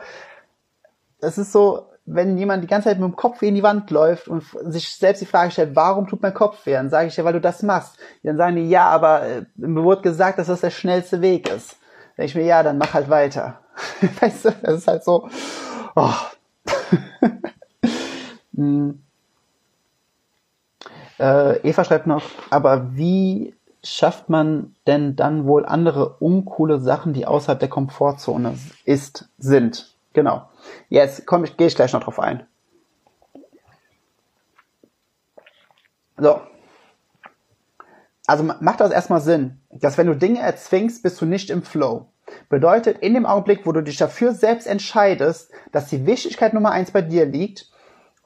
das ist so, wenn jemand die ganze Zeit mit dem Kopf in die Wand läuft und sich selbst die Frage stellt, warum tut mein Kopf weh? Dann sage ich ja, weil du das machst. Dann sagen die, ja, aber äh, mir wurde gesagt, dass das der schnellste Weg ist. Dann denke ich mir, ja, dann mach halt weiter. weißt du, das ist halt so. Oh. hm. äh, Eva schreibt noch, aber wie schafft man denn dann wohl andere uncoole Sachen, die außerhalb der Komfortzone ist, sind? Genau. Jetzt komme ich, gehe ich gleich noch drauf ein. So. Also macht das erstmal Sinn, dass wenn du Dinge erzwingst, bist du nicht im Flow. Bedeutet, in dem Augenblick, wo du dich dafür selbst entscheidest, dass die Wichtigkeit Nummer eins bei dir liegt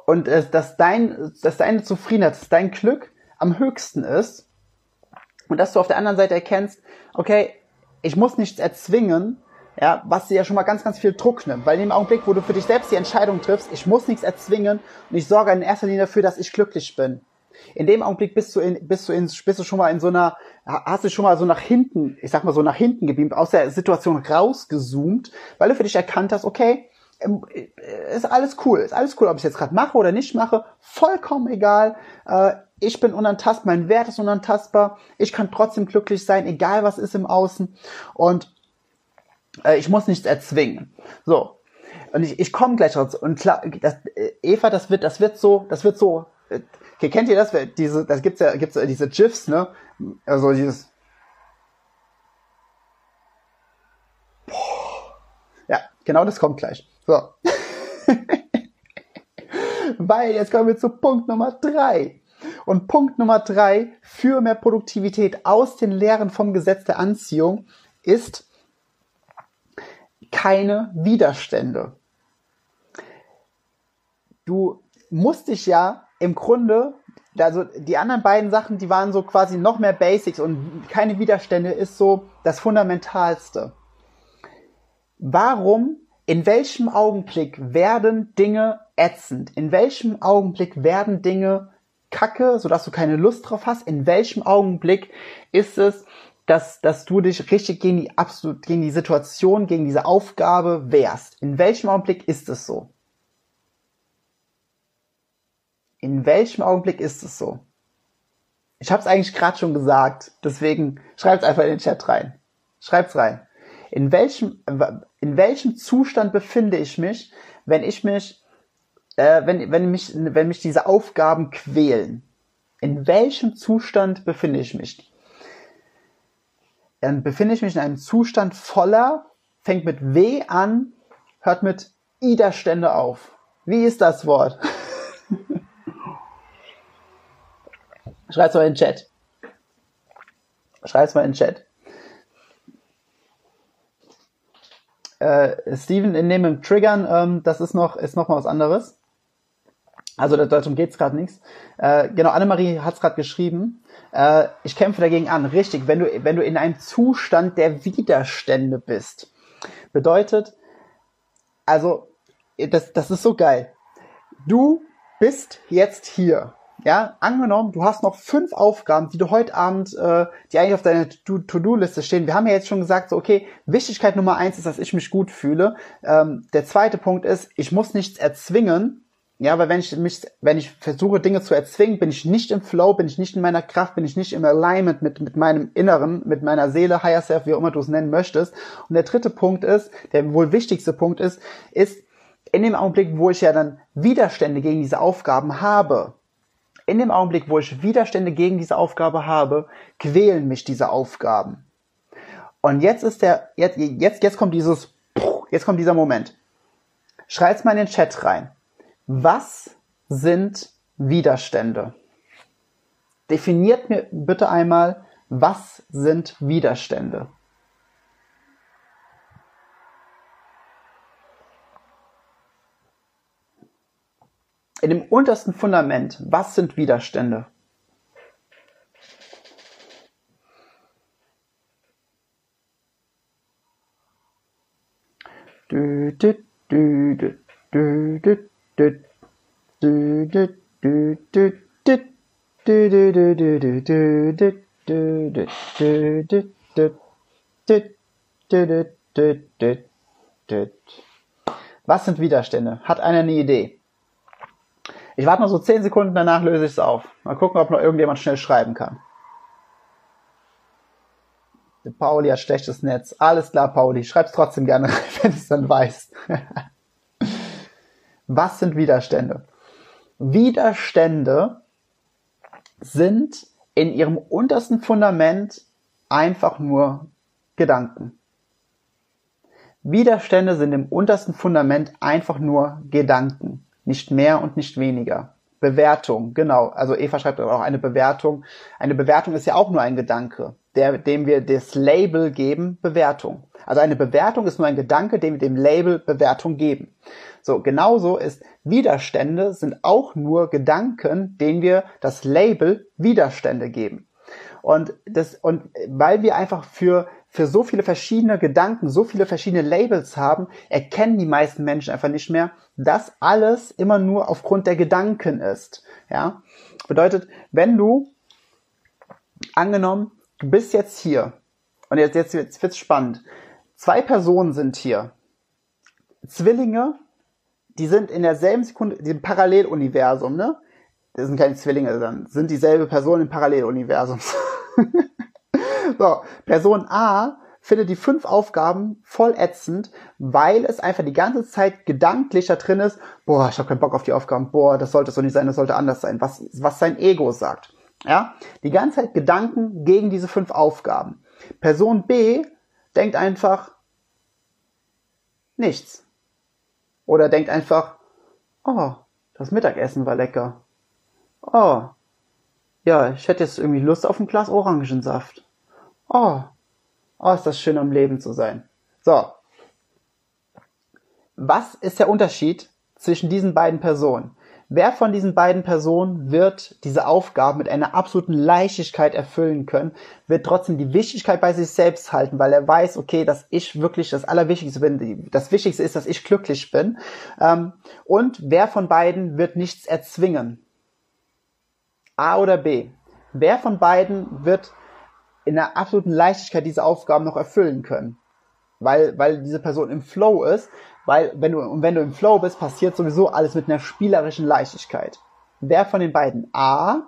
und äh, dass, dein, dass deine Zufriedenheit, dass dein Glück am höchsten ist und dass du auf der anderen Seite erkennst, okay, ich muss nichts erzwingen, ja, was dir ja schon mal ganz, ganz viel Druck nimmt. Weil in dem Augenblick, wo du für dich selbst die Entscheidung triffst, ich muss nichts erzwingen und ich sorge in erster Linie dafür, dass ich glücklich bin. In dem Augenblick bist du in, bist du in, bist du schon mal in so einer, hast du schon mal so nach hinten, ich sag mal so nach hinten gebeamt, aus der Situation rausgezoomt, weil du für dich erkannt hast, okay, ist alles cool, ist alles cool, ob ich jetzt gerade mache oder nicht mache, vollkommen egal. Äh, ich bin unantastbar, mein Wert ist unantastbar, ich kann trotzdem glücklich sein, egal was ist im Außen. Und äh, ich muss nichts erzwingen. So. Und ich, ich komme gleich raus. Und klar, das, äh, Eva, das wird, das wird so, das wird so. Äh, okay, kennt ihr das? Diese, das gibt's ja, gibt's ja diese GIFs, ne? Also dieses. Boah. Ja, genau das kommt gleich. So. Weil jetzt kommen wir zu Punkt Nummer drei. Und Punkt Nummer drei für mehr Produktivität aus den Lehren vom Gesetz der Anziehung ist, keine Widerstände. Du musst dich ja im Grunde, also die anderen beiden Sachen, die waren so quasi noch mehr Basics und keine Widerstände ist so das Fundamentalste. Warum, in welchem Augenblick werden Dinge ätzend? In welchem Augenblick werden Dinge kacke, sodass du keine Lust drauf hast? In welchem Augenblick ist es, dass, dass du dich richtig gegen die absolut, gegen die Situation, gegen diese Aufgabe wehrst. In welchem Augenblick ist es so? In welchem Augenblick ist es so? Ich habe es eigentlich gerade schon gesagt, deswegen schreibt einfach in den Chat rein. Schreibt's rein. In welchem, in welchem Zustand befinde ich mich, wenn ich mich, äh, wenn, wenn mich, wenn mich diese Aufgaben quälen? In welchem Zustand befinde ich mich? dann befinde ich mich in einem Zustand voller, fängt mit W an, hört mit Ida-Stände auf. Wie ist das Wort? Schreib's mal in den Chat. Schreib's mal in den Chat. Äh, Steven, in dem Triggern, ähm, das ist noch, ist noch mal was anderes. Also darum geht's gerade nichts. Äh, genau, Annemarie hat's gerade geschrieben. Äh, ich kämpfe dagegen an. Richtig, wenn du, wenn du in einem Zustand der Widerstände bist. Bedeutet, also, das, das ist so geil. Du bist jetzt hier. Ja, angenommen, du hast noch fünf Aufgaben, die du heute Abend, äh, die eigentlich auf deiner To-Do-Liste stehen. Wir haben ja jetzt schon gesagt, so, okay, Wichtigkeit Nummer eins ist, dass ich mich gut fühle. Ähm, der zweite Punkt ist, ich muss nichts erzwingen, ja, weil wenn ich mich, wenn ich versuche, Dinge zu erzwingen, bin ich nicht im Flow, bin ich nicht in meiner Kraft, bin ich nicht im Alignment mit, mit meinem Inneren, mit meiner Seele, Higher Self, wie auch immer du es nennen möchtest. Und der dritte Punkt ist, der wohl wichtigste Punkt ist, ist in dem Augenblick, wo ich ja dann Widerstände gegen diese Aufgaben habe, in dem Augenblick, wo ich Widerstände gegen diese Aufgabe habe, quälen mich diese Aufgaben. Und jetzt ist der, jetzt, jetzt, jetzt kommt dieses, jetzt kommt dieser Moment. Schreib's mal in den Chat rein. Was sind Widerstände? Definiert mir bitte einmal, was sind Widerstände? in dem untersten Fundament, was sind Widerstände? Du, du, du, du, du, du, du, du, du, du, du, was sind Widerstände? Hat einer eine Idee? Ich warte noch so 10 Sekunden, danach löse ich es auf. Mal gucken, ob noch irgendjemand schnell schreiben kann. Der Pauli hat schlechtes Netz. Alles klar, Pauli. Schreib's trotzdem gerne wenn es dann weißt. Was sind Widerstände? Widerstände sind in ihrem untersten Fundament einfach nur Gedanken. Widerstände sind im untersten Fundament einfach nur Gedanken. Nicht mehr und nicht weniger. Bewertung, genau. Also Eva schreibt auch eine Bewertung. Eine Bewertung ist ja auch nur ein Gedanke, der, dem wir das Label geben, Bewertung. Also eine Bewertung ist nur ein Gedanke, dem wir dem Label Bewertung geben. So, genauso ist Widerstände sind auch nur Gedanken, denen wir das Label Widerstände geben. Und das, und weil wir einfach für, für so viele verschiedene Gedanken, so viele verschiedene Labels haben, erkennen die meisten Menschen einfach nicht mehr, dass alles immer nur aufgrund der Gedanken ist. Ja? Bedeutet, wenn du, angenommen, du bist jetzt hier, und jetzt, jetzt, jetzt wird's spannend. Zwei Personen sind hier. Zwillinge, die sind in derselben Sekunde, dem Paralleluniversum, ne? Das sind keine Zwillinge, dann sind dieselbe Person im Paralleluniversum. so, Person A findet die fünf Aufgaben voll ätzend, weil es einfach die ganze Zeit gedanklich da drin ist, boah, ich habe keinen Bock auf die Aufgaben, boah, das sollte so nicht sein, das sollte anders sein, was, was sein Ego sagt. Ja, die ganze Zeit Gedanken gegen diese fünf Aufgaben. Person B denkt einfach nichts. Oder denkt einfach, oh, das Mittagessen war lecker. Oh, ja, ich hätte jetzt irgendwie Lust auf ein Glas Orangensaft. Oh, oh, ist das schön am Leben zu sein. So. Was ist der Unterschied zwischen diesen beiden Personen? Wer von diesen beiden Personen wird diese Aufgaben mit einer absoluten Leichtigkeit erfüllen können, wird trotzdem die Wichtigkeit bei sich selbst halten, weil er weiß, okay, dass ich wirklich das Allerwichtigste bin. Das Wichtigste ist, dass ich glücklich bin. Ähm, und wer von beiden wird nichts erzwingen? A oder B? Wer von beiden wird in einer absoluten Leichtigkeit diese Aufgaben noch erfüllen können? Weil, weil diese Person im Flow ist, weil wenn du, und wenn du im Flow bist, passiert sowieso alles mit einer spielerischen Leichtigkeit. Wer von den beiden? A,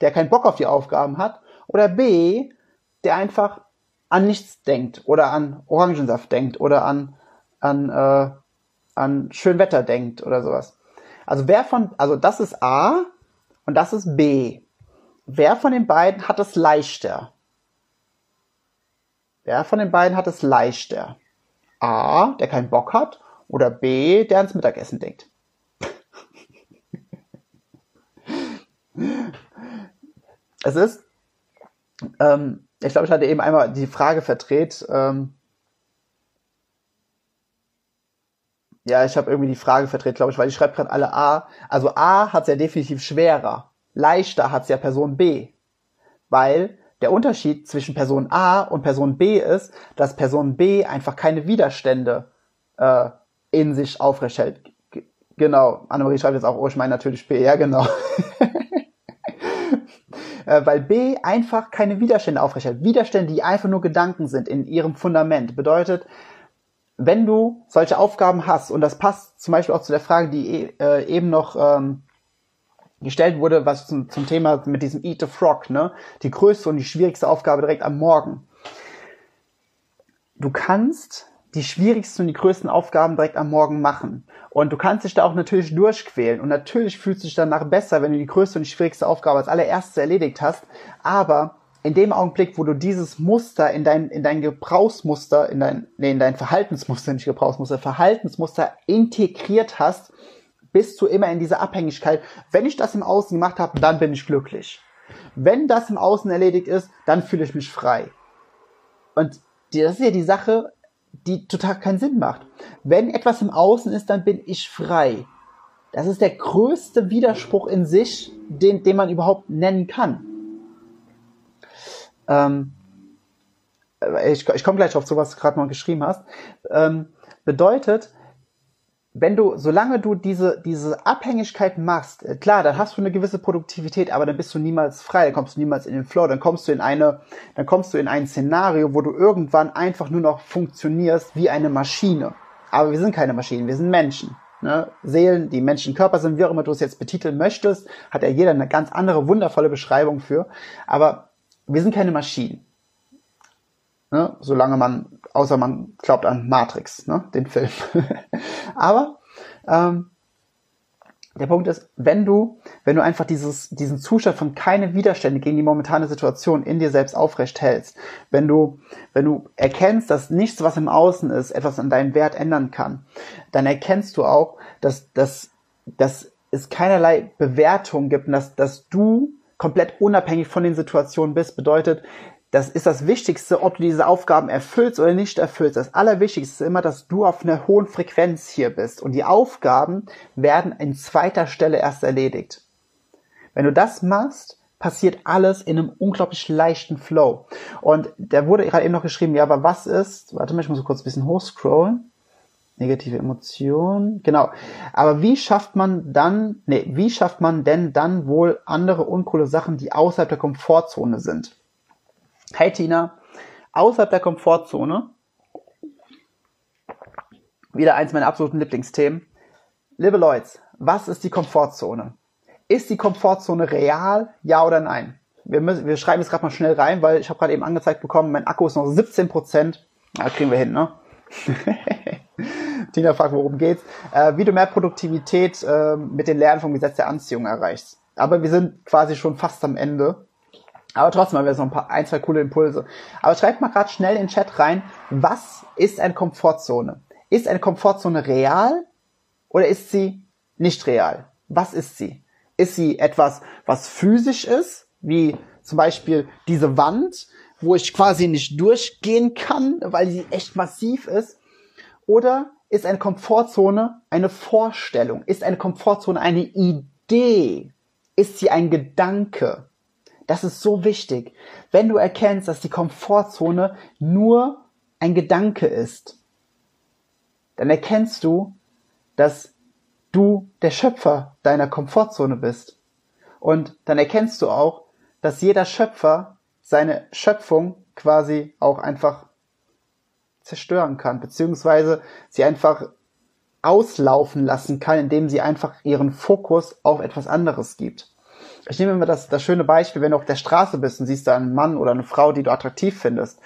der keinen Bock auf die Aufgaben hat, oder B, der einfach an nichts denkt oder an Orangensaft denkt oder an, an, äh, an Schönwetter denkt oder sowas. Also wer von, also das ist A und das ist B. Wer von den beiden hat es leichter? Wer von den beiden hat es leichter? A, der keinen Bock hat, oder B, der ans Mittagessen denkt. es ist, ähm, ich glaube, ich hatte eben einmal die Frage verdreht. Ähm, ja, ich habe irgendwie die Frage verdreht, glaube ich, weil ich schreibe gerade alle A. Also A hat es ja definitiv schwerer. Leichter hat es ja Person B. Weil der Unterschied zwischen Person A und Person B ist, dass Person B einfach keine Widerstände äh, in sich aufrechthält. G genau, Annemarie schreibt jetzt auch, oh, ich meine natürlich B, ja genau. äh, weil B einfach keine Widerstände aufrechterhält. Widerstände, die einfach nur Gedanken sind in ihrem Fundament. Bedeutet, wenn du solche Aufgaben hast, und das passt zum Beispiel auch zu der Frage, die äh, eben noch ähm, gestellt wurde, was zum, zum Thema mit diesem Eat the Frog, ne? Die größte und die schwierigste Aufgabe direkt am Morgen. Du kannst die schwierigsten und die größten Aufgaben direkt am Morgen machen. Und du kannst dich da auch natürlich durchquälen. Und natürlich fühlst du dich danach besser, wenn du die größte und die schwierigste Aufgabe als allererstes erledigt hast. Aber in dem Augenblick, wo du dieses Muster in dein, in dein Gebrauchsmuster, in dein, nee, in dein Verhaltensmuster, nicht Gebrauchsmuster, Verhaltensmuster integriert hast, bist du immer in dieser Abhängigkeit. Wenn ich das im Außen gemacht habe, dann bin ich glücklich. Wenn das im Außen erledigt ist, dann fühle ich mich frei. Und das ist ja die Sache, die total keinen Sinn macht. Wenn etwas im Außen ist, dann bin ich frei. Das ist der größte Widerspruch in sich, den, den man überhaupt nennen kann. Ähm, ich, ich komme gleich auf so was du gerade mal geschrieben hast. Ähm, bedeutet, wenn du, solange du diese, diese Abhängigkeit machst, äh, klar, dann hast du eine gewisse Produktivität, aber dann bist du niemals frei, dann kommst du niemals in den Flow, dann kommst du in eine, dann kommst du in ein Szenario, wo du irgendwann einfach nur noch funktionierst wie eine Maschine. Aber wir sind keine Maschinen, wir sind Menschen. Ne? Seelen, die Menschenkörper sind, wie auch immer du es jetzt betiteln möchtest, hat ja jeder eine ganz andere, wundervolle Beschreibung für. Aber wir sind keine Maschinen. Ne? Solange man, außer man glaubt an Matrix, ne? den Film. Aber ähm, der Punkt ist, wenn du, wenn du einfach dieses, diesen Zustand von keine Widerstände gegen die momentane Situation in dir selbst aufrecht hältst, wenn du, wenn du erkennst, dass nichts, was im Außen ist, etwas an deinem Wert ändern kann, dann erkennst du auch, dass, dass, dass es keinerlei Bewertung gibt und dass, dass du komplett unabhängig von den Situationen bist, bedeutet, das ist das Wichtigste, ob du diese Aufgaben erfüllst oder nicht erfüllst. Das Allerwichtigste ist immer, dass du auf einer hohen Frequenz hier bist. Und die Aufgaben werden in zweiter Stelle erst erledigt. Wenn du das machst, passiert alles in einem unglaublich leichten Flow. Und da wurde gerade eben noch geschrieben, ja, aber was ist, warte mal, ich muss so kurz ein bisschen hochscrollen. Negative Emotionen, genau. Aber wie schafft man dann, nee, wie schafft man denn dann wohl andere uncoole Sachen, die außerhalb der Komfortzone sind? Hey Tina, außerhalb der Komfortzone, wieder eins meiner absoluten Lieblingsthemen. Liebe Leute, was ist die Komfortzone? Ist die Komfortzone real, ja oder nein? Wir, müssen, wir schreiben es gerade mal schnell rein, weil ich habe gerade eben angezeigt bekommen, mein Akku ist noch 17 Prozent. Da kriegen wir hin, ne? Tina fragt, worum geht's? Äh, wie du mehr Produktivität äh, mit den Lernen vom Gesetz der Anziehung erreichst. Aber wir sind quasi schon fast am Ende. Aber trotzdem haben wir noch ein paar, ein, zwei coole Impulse. Aber schreibt mal gerade schnell in den Chat rein, was ist eine Komfortzone? Ist eine Komfortzone real oder ist sie nicht real? Was ist sie? Ist sie etwas, was physisch ist, wie zum Beispiel diese Wand, wo ich quasi nicht durchgehen kann, weil sie echt massiv ist? Oder ist eine Komfortzone eine Vorstellung? Ist eine Komfortzone eine Idee? Ist sie ein Gedanke? Das ist so wichtig. Wenn du erkennst, dass die Komfortzone nur ein Gedanke ist, dann erkennst du, dass du der Schöpfer deiner Komfortzone bist. Und dann erkennst du auch, dass jeder Schöpfer seine Schöpfung quasi auch einfach zerstören kann, beziehungsweise sie einfach auslaufen lassen kann, indem sie einfach ihren Fokus auf etwas anderes gibt ich nehme immer das, das schöne Beispiel, wenn du auf der Straße bist und siehst da einen Mann oder eine Frau, die du attraktiv findest.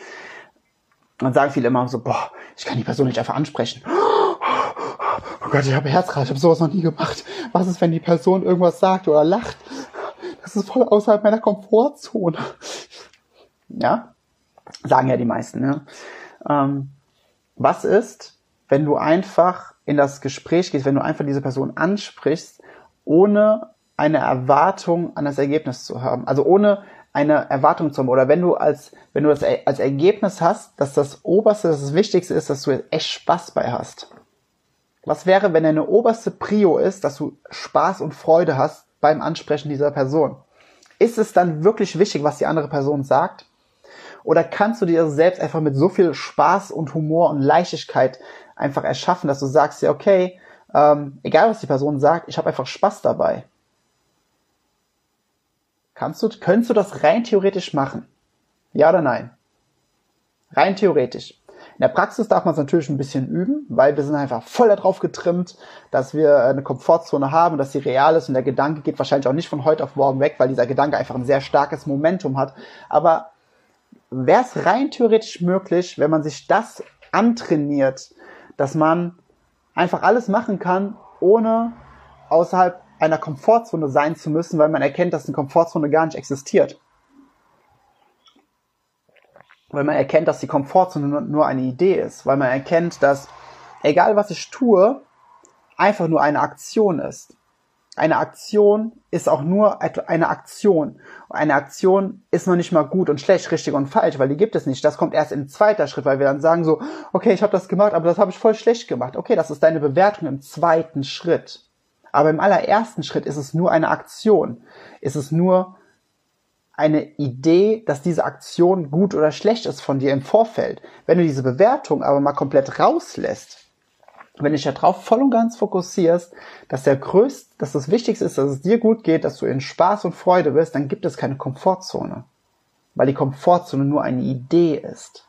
Dann sagen viele immer so, boah, ich kann die Person nicht einfach ansprechen. Oh Gott, ich habe Herzrasen, ich habe sowas noch nie gemacht. Was ist, wenn die Person irgendwas sagt oder lacht? Das ist voll außerhalb meiner Komfortzone. Ja, sagen ja die meisten. Ja. Ähm, was ist, wenn du einfach in das Gespräch gehst, wenn du einfach diese Person ansprichst, ohne eine Erwartung an das Ergebnis zu haben. Also ohne eine Erwartung zu haben. Oder wenn du als, wenn du das als Ergebnis hast, dass das Oberste, dass das Wichtigste ist, dass du echt Spaß bei hast. Was wäre, wenn deine oberste Prio ist, dass du Spaß und Freude hast beim Ansprechen dieser Person? Ist es dann wirklich wichtig, was die andere Person sagt? Oder kannst du dir selbst einfach mit so viel Spaß und Humor und Leichtigkeit einfach erschaffen, dass du sagst, ja, okay, ähm, egal was die Person sagt, ich habe einfach Spaß dabei. Kannst du, könntest du das rein theoretisch machen? Ja oder nein? Rein theoretisch. In der Praxis darf man es natürlich ein bisschen üben, weil wir sind einfach voll darauf getrimmt, dass wir eine Komfortzone haben, dass sie real ist und der Gedanke geht wahrscheinlich auch nicht von heute auf morgen weg, weil dieser Gedanke einfach ein sehr starkes Momentum hat. Aber wäre es rein theoretisch möglich, wenn man sich das antrainiert, dass man einfach alles machen kann, ohne außerhalb einer Komfortzone sein zu müssen, weil man erkennt, dass eine Komfortzone gar nicht existiert. Weil man erkennt, dass die Komfortzone nur eine Idee ist. Weil man erkennt, dass egal was ich tue, einfach nur eine Aktion ist. Eine Aktion ist auch nur eine Aktion. Eine Aktion ist noch nicht mal gut und schlecht, richtig und falsch, weil die gibt es nicht. Das kommt erst im zweiten Schritt, weil wir dann sagen so, okay, ich habe das gemacht, aber das habe ich voll schlecht gemacht. Okay, das ist deine Bewertung im zweiten Schritt. Aber im allerersten Schritt ist es nur eine Aktion. Ist es nur eine Idee, dass diese Aktion gut oder schlecht ist von dir im Vorfeld. Wenn du diese Bewertung aber mal komplett rauslässt, wenn du dich darauf voll und ganz fokussierst, dass der größte, dass das Wichtigste ist, dass es dir gut geht, dass du in Spaß und Freude bist, dann gibt es keine Komfortzone. Weil die Komfortzone nur eine Idee ist.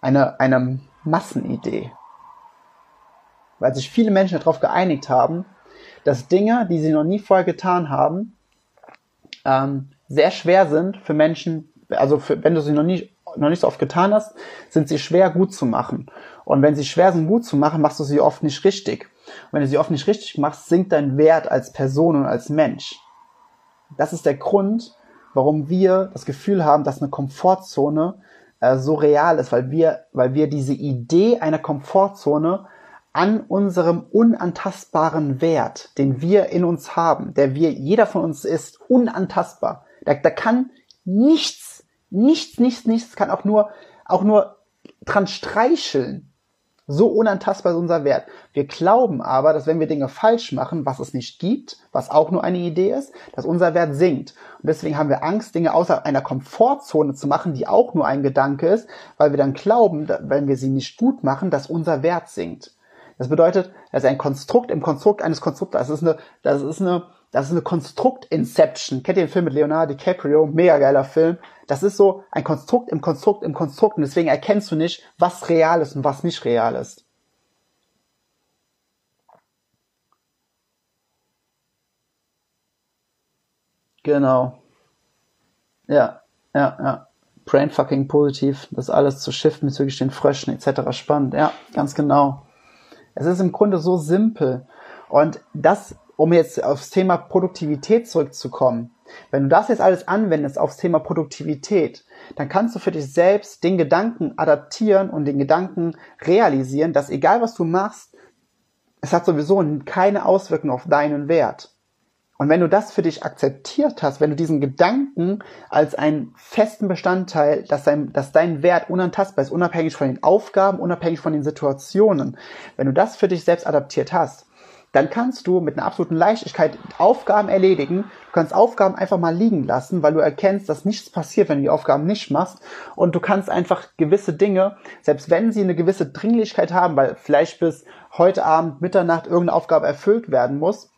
Eine, eine Massenidee. Weil sich viele Menschen darauf geeinigt haben, dass Dinge, die sie noch nie vorher getan haben, ähm, sehr schwer sind für Menschen, also für, wenn du sie noch nie, noch nicht so oft getan hast, sind sie schwer gut zu machen. Und wenn sie schwer sind gut zu machen, machst du sie oft nicht richtig. Und wenn du sie oft nicht richtig machst, sinkt dein Wert als Person und als Mensch. Das ist der Grund, warum wir das Gefühl haben, dass eine Komfortzone äh, so real ist, weil wir, weil wir diese Idee einer Komfortzone an unserem unantastbaren Wert, den wir in uns haben, der wir, jeder von uns ist, unantastbar. Da, da kann nichts, nichts, nichts, nichts, kann auch nur, auch nur dran streicheln. So unantastbar ist unser Wert. Wir glauben aber, dass wenn wir Dinge falsch machen, was es nicht gibt, was auch nur eine Idee ist, dass unser Wert sinkt. Und deswegen haben wir Angst, Dinge außerhalb einer Komfortzone zu machen, die auch nur ein Gedanke ist, weil wir dann glauben, wenn wir sie nicht gut machen, dass unser Wert sinkt. Das bedeutet, das ist ein Konstrukt im Konstrukt eines Konstruktors. Das ist eine, das ist eine, das ist eine Konstrukt-Inception. Kennt ihr den Film mit Leonardo DiCaprio? Mega geiler Film. Das ist so ein Konstrukt im Konstrukt im Konstrukt. Und deswegen erkennst du nicht, was real ist und was nicht real ist. Genau. Ja, ja, ja. Brain fucking positiv. Das alles zu shiften bezüglich den Fröschen etc. Spannend. Ja, ganz genau. Es ist im Grunde so simpel. Und das, um jetzt aufs Thema Produktivität zurückzukommen, wenn du das jetzt alles anwendest aufs Thema Produktivität, dann kannst du für dich selbst den Gedanken adaptieren und den Gedanken realisieren, dass egal was du machst, es hat sowieso keine Auswirkung auf deinen Wert. Und wenn du das für dich akzeptiert hast, wenn du diesen Gedanken als einen festen Bestandteil, dass dein, dass dein Wert unantastbar ist, unabhängig von den Aufgaben, unabhängig von den Situationen, wenn du das für dich selbst adaptiert hast, dann kannst du mit einer absoluten Leichtigkeit Aufgaben erledigen. Du kannst Aufgaben einfach mal liegen lassen, weil du erkennst, dass nichts passiert, wenn du die Aufgaben nicht machst. Und du kannst einfach gewisse Dinge, selbst wenn sie eine gewisse Dringlichkeit haben, weil vielleicht bis heute Abend, Mitternacht irgendeine Aufgabe erfüllt werden muss,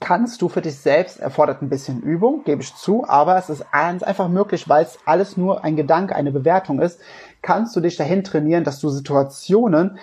kannst du für dich selbst, erfordert ein bisschen Übung, gebe ich zu, aber es ist einfach möglich, weil es alles nur ein Gedanke, eine Bewertung ist, kannst du dich dahin trainieren, dass du Situationen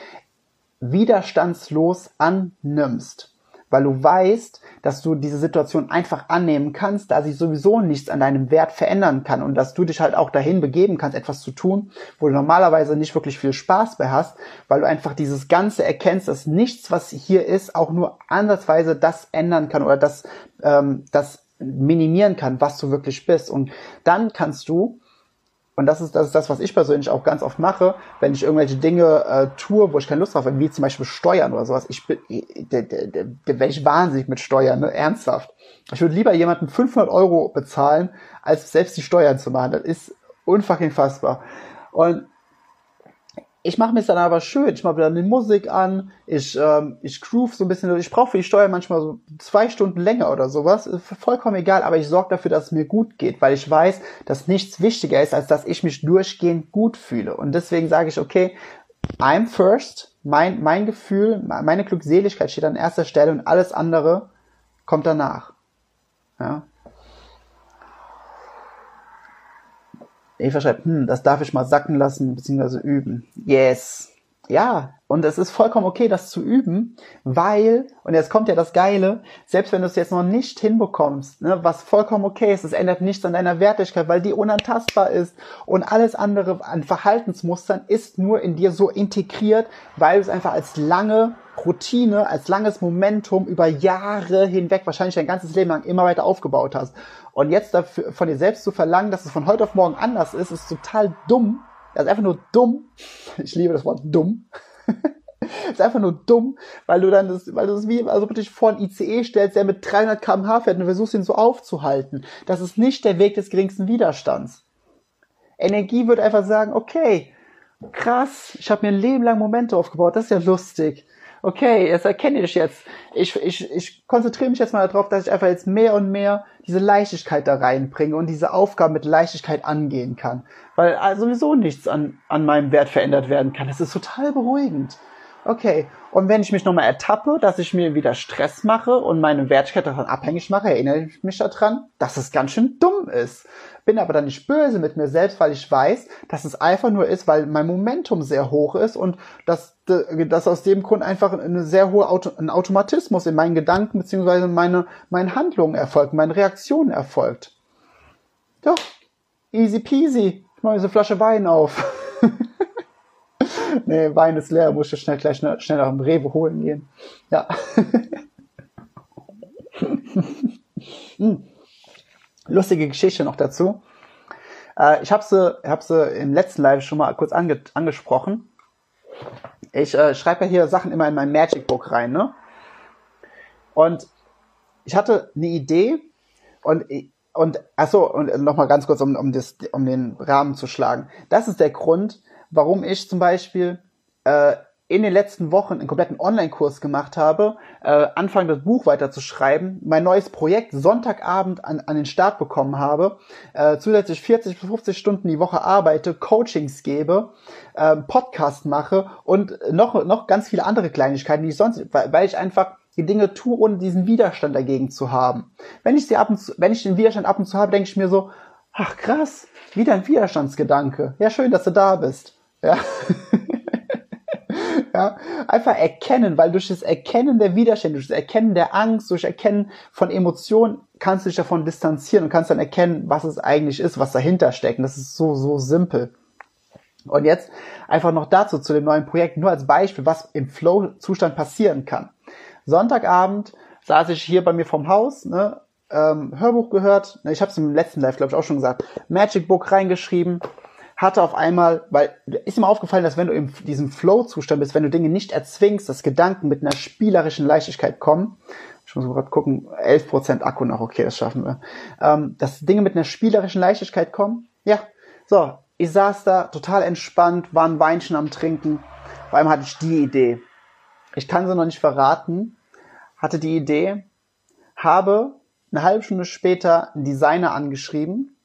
widerstandslos annimmst weil du weißt, dass du diese Situation einfach annehmen kannst, da sich sowieso nichts an deinem Wert verändern kann und dass du dich halt auch dahin begeben kannst, etwas zu tun, wo du normalerweise nicht wirklich viel Spaß bei hast, weil du einfach dieses Ganze erkennst, dass nichts, was hier ist, auch nur ansatzweise das ändern kann oder das, ähm, das minimieren kann, was du wirklich bist. Und dann kannst du und das ist, das ist das, was ich persönlich auch ganz oft mache, wenn ich irgendwelche Dinge äh, tue, wo ich keine Lust drauf habe, wie zum Beispiel Steuern oder sowas. Ich bin, da, da, da, da wäre ich wahnsinnig mit Steuern, ne? ernsthaft. Ich würde lieber jemanden 500 Euro bezahlen, als selbst die Steuern zu machen. Das ist unfucking fassbar. Und ich mache mir es dann aber schön. Ich mache dann die Musik an, ich, ähm, ich groove so ein bisschen. Ich brauche für die Steuer manchmal so zwei Stunden länger oder sowas. Vollkommen egal, aber ich sorge dafür, dass es mir gut geht, weil ich weiß, dass nichts wichtiger ist, als dass ich mich durchgehend gut fühle. Und deswegen sage ich, okay, I'm first. Mein, mein Gefühl, meine Glückseligkeit steht an erster Stelle und alles andere kommt danach. Ja. Eva schreibt, hm, das darf ich mal sacken lassen bzw. üben. Yes. Ja, und es ist vollkommen okay, das zu üben, weil, und jetzt kommt ja das Geile, selbst wenn du es jetzt noch nicht hinbekommst, ne, was vollkommen okay ist, es ändert nichts an deiner Wertigkeit, weil die unantastbar ist und alles andere an Verhaltensmustern ist nur in dir so integriert, weil du es einfach als lange Routine, als langes Momentum über Jahre hinweg, wahrscheinlich dein ganzes Leben lang immer weiter aufgebaut hast. Und jetzt dafür, von dir selbst zu verlangen, dass es von heute auf morgen anders ist, ist total dumm. Das ist einfach nur dumm. Ich liebe das Wort dumm. ist einfach nur dumm, weil du dann das, weil du das wie, also dich vor ein ICE stellst, der mit 300 km/h fährt und versuchst ihn so aufzuhalten. Das ist nicht der Weg des geringsten Widerstands. Energie wird einfach sagen, okay, krass, ich habe mir ein Leben lang Momente aufgebaut, das ist ja lustig okay, jetzt erkenne ich jetzt. Ich, ich, ich konzentriere mich jetzt mal darauf, dass ich einfach jetzt mehr und mehr diese Leichtigkeit da reinbringe und diese Aufgaben mit Leichtigkeit angehen kann. Weil also sowieso nichts an, an meinem Wert verändert werden kann. Das ist total beruhigend. Okay. Und wenn ich mich nochmal ertappe, dass ich mir wieder Stress mache und meine Wertigkeit davon abhängig mache, erinnere ich mich daran, dass es ganz schön dumm ist. Bin aber dann nicht böse mit mir selbst, weil ich weiß, dass es einfach nur ist, weil mein Momentum sehr hoch ist und dass, dass aus dem Grund einfach eine sehr hohe Auto, ein Automatismus in meinen Gedanken beziehungsweise meine, meinen Handlungen erfolgt, meine Reaktionen erfolgt. Doch, easy peasy. Ich mache diese Flasche Wein auf. nee, Wein ist leer, muss ich schnell gleich schnell, schnell nach dem Rewe holen gehen. Ja. hm. Lustige Geschichte noch dazu. Äh, ich habe sie, hab sie im letzten Live schon mal kurz ange angesprochen. Ich äh, schreibe ja hier Sachen immer in mein Magic Book rein, ne? Und ich hatte eine Idee und und achso, und nochmal ganz kurz, um, um, das, um den Rahmen zu schlagen. Das ist der Grund, warum ich zum Beispiel äh, in den letzten Wochen einen kompletten Online-Kurs gemacht habe, äh, anfangen das Buch weiterzuschreiben, mein neues Projekt Sonntagabend an, an den Start bekommen habe, äh, zusätzlich 40 bis 50 Stunden die Woche arbeite, Coachings gebe, äh, Podcast mache und noch, noch ganz viele andere Kleinigkeiten, die ich sonst, weil, weil ich einfach die Dinge tue, ohne diesen Widerstand dagegen zu haben. Wenn ich sie ab und zu, wenn ich den Widerstand ab und zu habe, denke ich mir so, ach krass, wieder ein Widerstandsgedanke. Ja, schön, dass du da bist. Ja. ja, einfach erkennen, weil durch das Erkennen der Widerstände, durch das Erkennen der Angst, durch Erkennen von Emotionen kannst du dich davon distanzieren und kannst dann erkennen, was es eigentlich ist, was dahinter steckt. Und das ist so, so simpel. Und jetzt einfach noch dazu, zu dem neuen Projekt, nur als Beispiel, was im Flow-Zustand passieren kann. Sonntagabend saß ich hier bei mir vom Haus, ne, ähm, Hörbuch gehört, ne, ich habe es im letzten Live, glaube ich, auch schon gesagt, Magic Book reingeschrieben, hatte auf einmal, weil ist mir aufgefallen, dass wenn du in diesem Flow-Zustand bist, wenn du Dinge nicht erzwingst, dass Gedanken mit einer spielerischen Leichtigkeit kommen, ich muss gerade gucken, 11% Akku noch, okay, das schaffen wir, ähm, dass Dinge mit einer spielerischen Leichtigkeit kommen, ja, so, ich saß da total entspannt, war ein Weinchen am Trinken, vor allem hatte ich die Idee. Ich kann sie noch nicht verraten, hatte die Idee, habe eine halbe Stunde später einen Designer angeschrieben,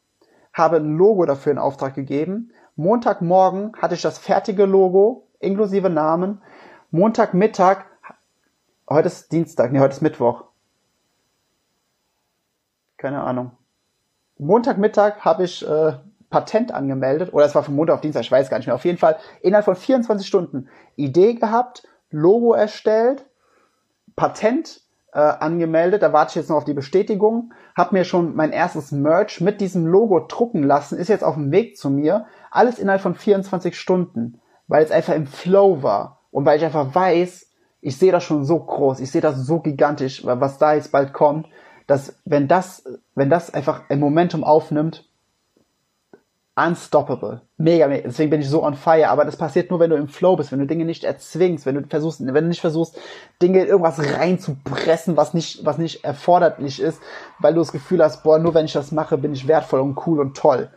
habe ein Logo dafür in Auftrag gegeben. Montagmorgen hatte ich das fertige Logo inklusive Namen. Montagmittag, heute ist Dienstag, nee, heute ist Mittwoch. Keine Ahnung. Montagmittag habe ich äh, Patent angemeldet, oder es war von Montag auf Dienstag, ich weiß gar nicht mehr. Auf jeden Fall innerhalb von 24 Stunden Idee gehabt, Logo erstellt, Patent äh, angemeldet, da warte ich jetzt noch auf die Bestätigung, habe mir schon mein erstes Merch mit diesem Logo drucken lassen, ist jetzt auf dem Weg zu mir, alles innerhalb von 24 Stunden, weil es einfach im Flow war und weil ich einfach weiß, ich sehe das schon so groß, ich sehe das so gigantisch, was da jetzt bald kommt, dass wenn das, wenn das einfach ein Momentum aufnimmt, unstoppable. Mega, mega. Deswegen bin ich so on fire. Aber das passiert nur, wenn du im Flow bist, wenn du Dinge nicht erzwingst, wenn du versuchst, wenn du nicht versuchst, Dinge in irgendwas reinzupressen, was nicht, was nicht erforderlich ist, weil du das Gefühl hast, boah, nur wenn ich das mache, bin ich wertvoll und cool und toll.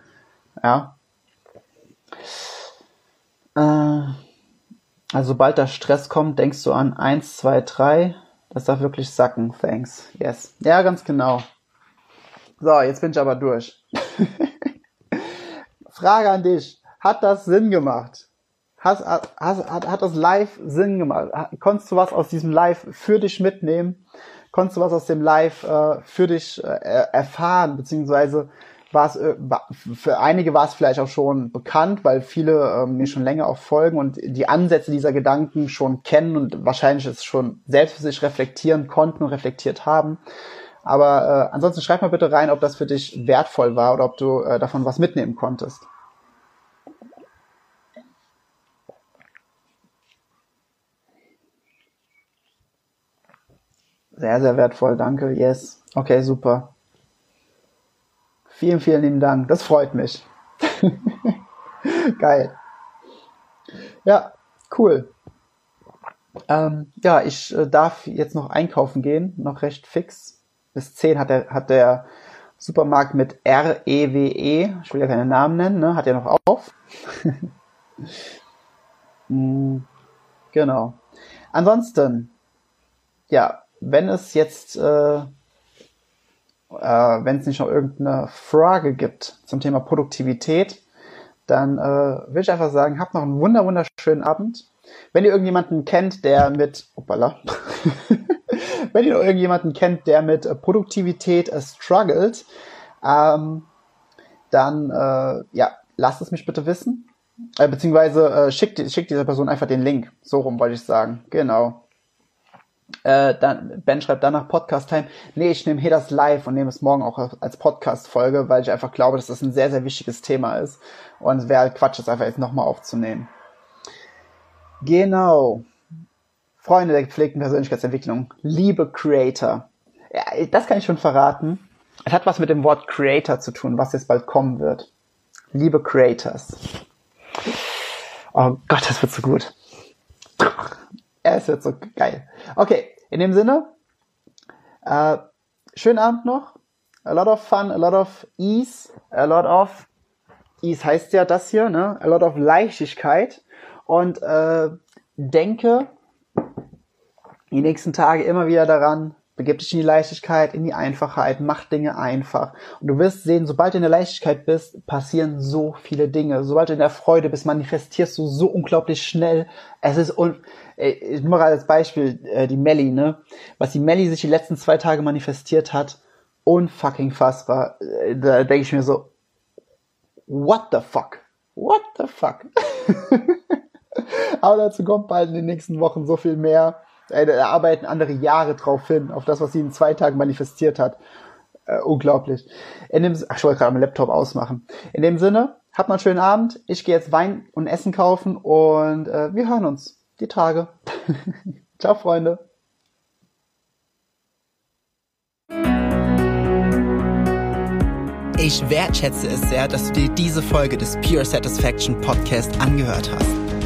Ja. Äh, also sobald der Stress kommt, denkst du an eins, zwei, drei. Das darf wirklich sacken. Thanks. Yes. Ja, ganz genau. So, jetzt bin ich aber durch. Frage an dich. Hat das Sinn gemacht? Has, has, hat, hat das Live Sinn gemacht? Konntest du was aus diesem Live für dich mitnehmen? Konntest du was aus dem Live äh, für dich äh, erfahren? Beziehungsweise war es äh, für einige war es vielleicht auch schon bekannt, weil viele äh, mir schon länger auch folgen und die Ansätze dieser Gedanken schon kennen und wahrscheinlich es schon selbst für sich reflektieren konnten und reflektiert haben. Aber äh, ansonsten schreib mal bitte rein, ob das für dich wertvoll war oder ob du äh, davon was mitnehmen konntest. Sehr, sehr wertvoll, danke. Yes. Okay, super. Vielen, vielen lieben Dank. Das freut mich. Geil. Ja, cool. Ähm, ja, ich äh, darf jetzt noch einkaufen gehen, noch recht fix bis 10 hat der, hat der Supermarkt mit R-E-W-E, e, ich will ja keine Namen nennen, ne, hat ja noch auf. mm, genau. Ansonsten, ja, wenn es jetzt, äh, äh, wenn es nicht noch irgendeine Frage gibt zum Thema Produktivität, dann äh, will ich einfach sagen, habt noch einen wunder wunderschönen Abend. Wenn ihr irgendjemanden kennt, der mit, opala, wenn ihr irgendjemanden kennt, der mit äh, Produktivität äh, struggelt, ähm, dann äh, ja, lasst es mich bitte wissen. Äh, beziehungsweise äh, schickt, schickt dieser Person einfach den Link. So rum wollte ich sagen. Genau. Äh, dann, ben schreibt dann nach Podcast Time. Nee, ich nehme hier das live und nehme es morgen auch als Podcast-Folge, weil ich einfach glaube, dass das ein sehr, sehr wichtiges Thema ist. Und es wäre halt Quatsch, das einfach jetzt nochmal aufzunehmen. Genau. Freunde der gepflegten Persönlichkeitsentwicklung. Liebe Creator. Ja, das kann ich schon verraten. Es hat was mit dem Wort Creator zu tun, was jetzt bald kommen wird. Liebe Creators. Oh Gott, das wird so gut. Es wird so geil. Okay, in dem Sinne, äh, schönen Abend noch. A lot of fun, a lot of ease, a lot of, ease heißt ja das hier, ne? A lot of Leichtigkeit. Und äh, denke die nächsten Tage immer wieder daran, begib dich in die Leichtigkeit, in die Einfachheit, mach Dinge einfach. Und du wirst sehen, sobald du in der Leichtigkeit bist, passieren so viele Dinge. Sobald du in der Freude bist, manifestierst du so unglaublich schnell. Es ist un ich nur mal als Beispiel äh, die Melly, ne? Was die Melly sich die letzten zwei Tage manifestiert hat, unfucking fassbar. Äh, da denke ich mir so, what the fuck? What the fuck? Aber dazu kommt bald in den nächsten Wochen so viel mehr. Äh, da arbeiten andere Jahre drauf hin, auf das, was sie in zwei Tagen manifestiert hat. Äh, unglaublich. In dem, ach, ich wollte gerade meinen Laptop ausmachen. In dem Sinne, habt mal einen schönen Abend. Ich gehe jetzt Wein und Essen kaufen und äh, wir hören uns die Tage. Ciao, Freunde. Ich wertschätze es sehr, dass du dir diese Folge des Pure Satisfaction Podcast angehört hast.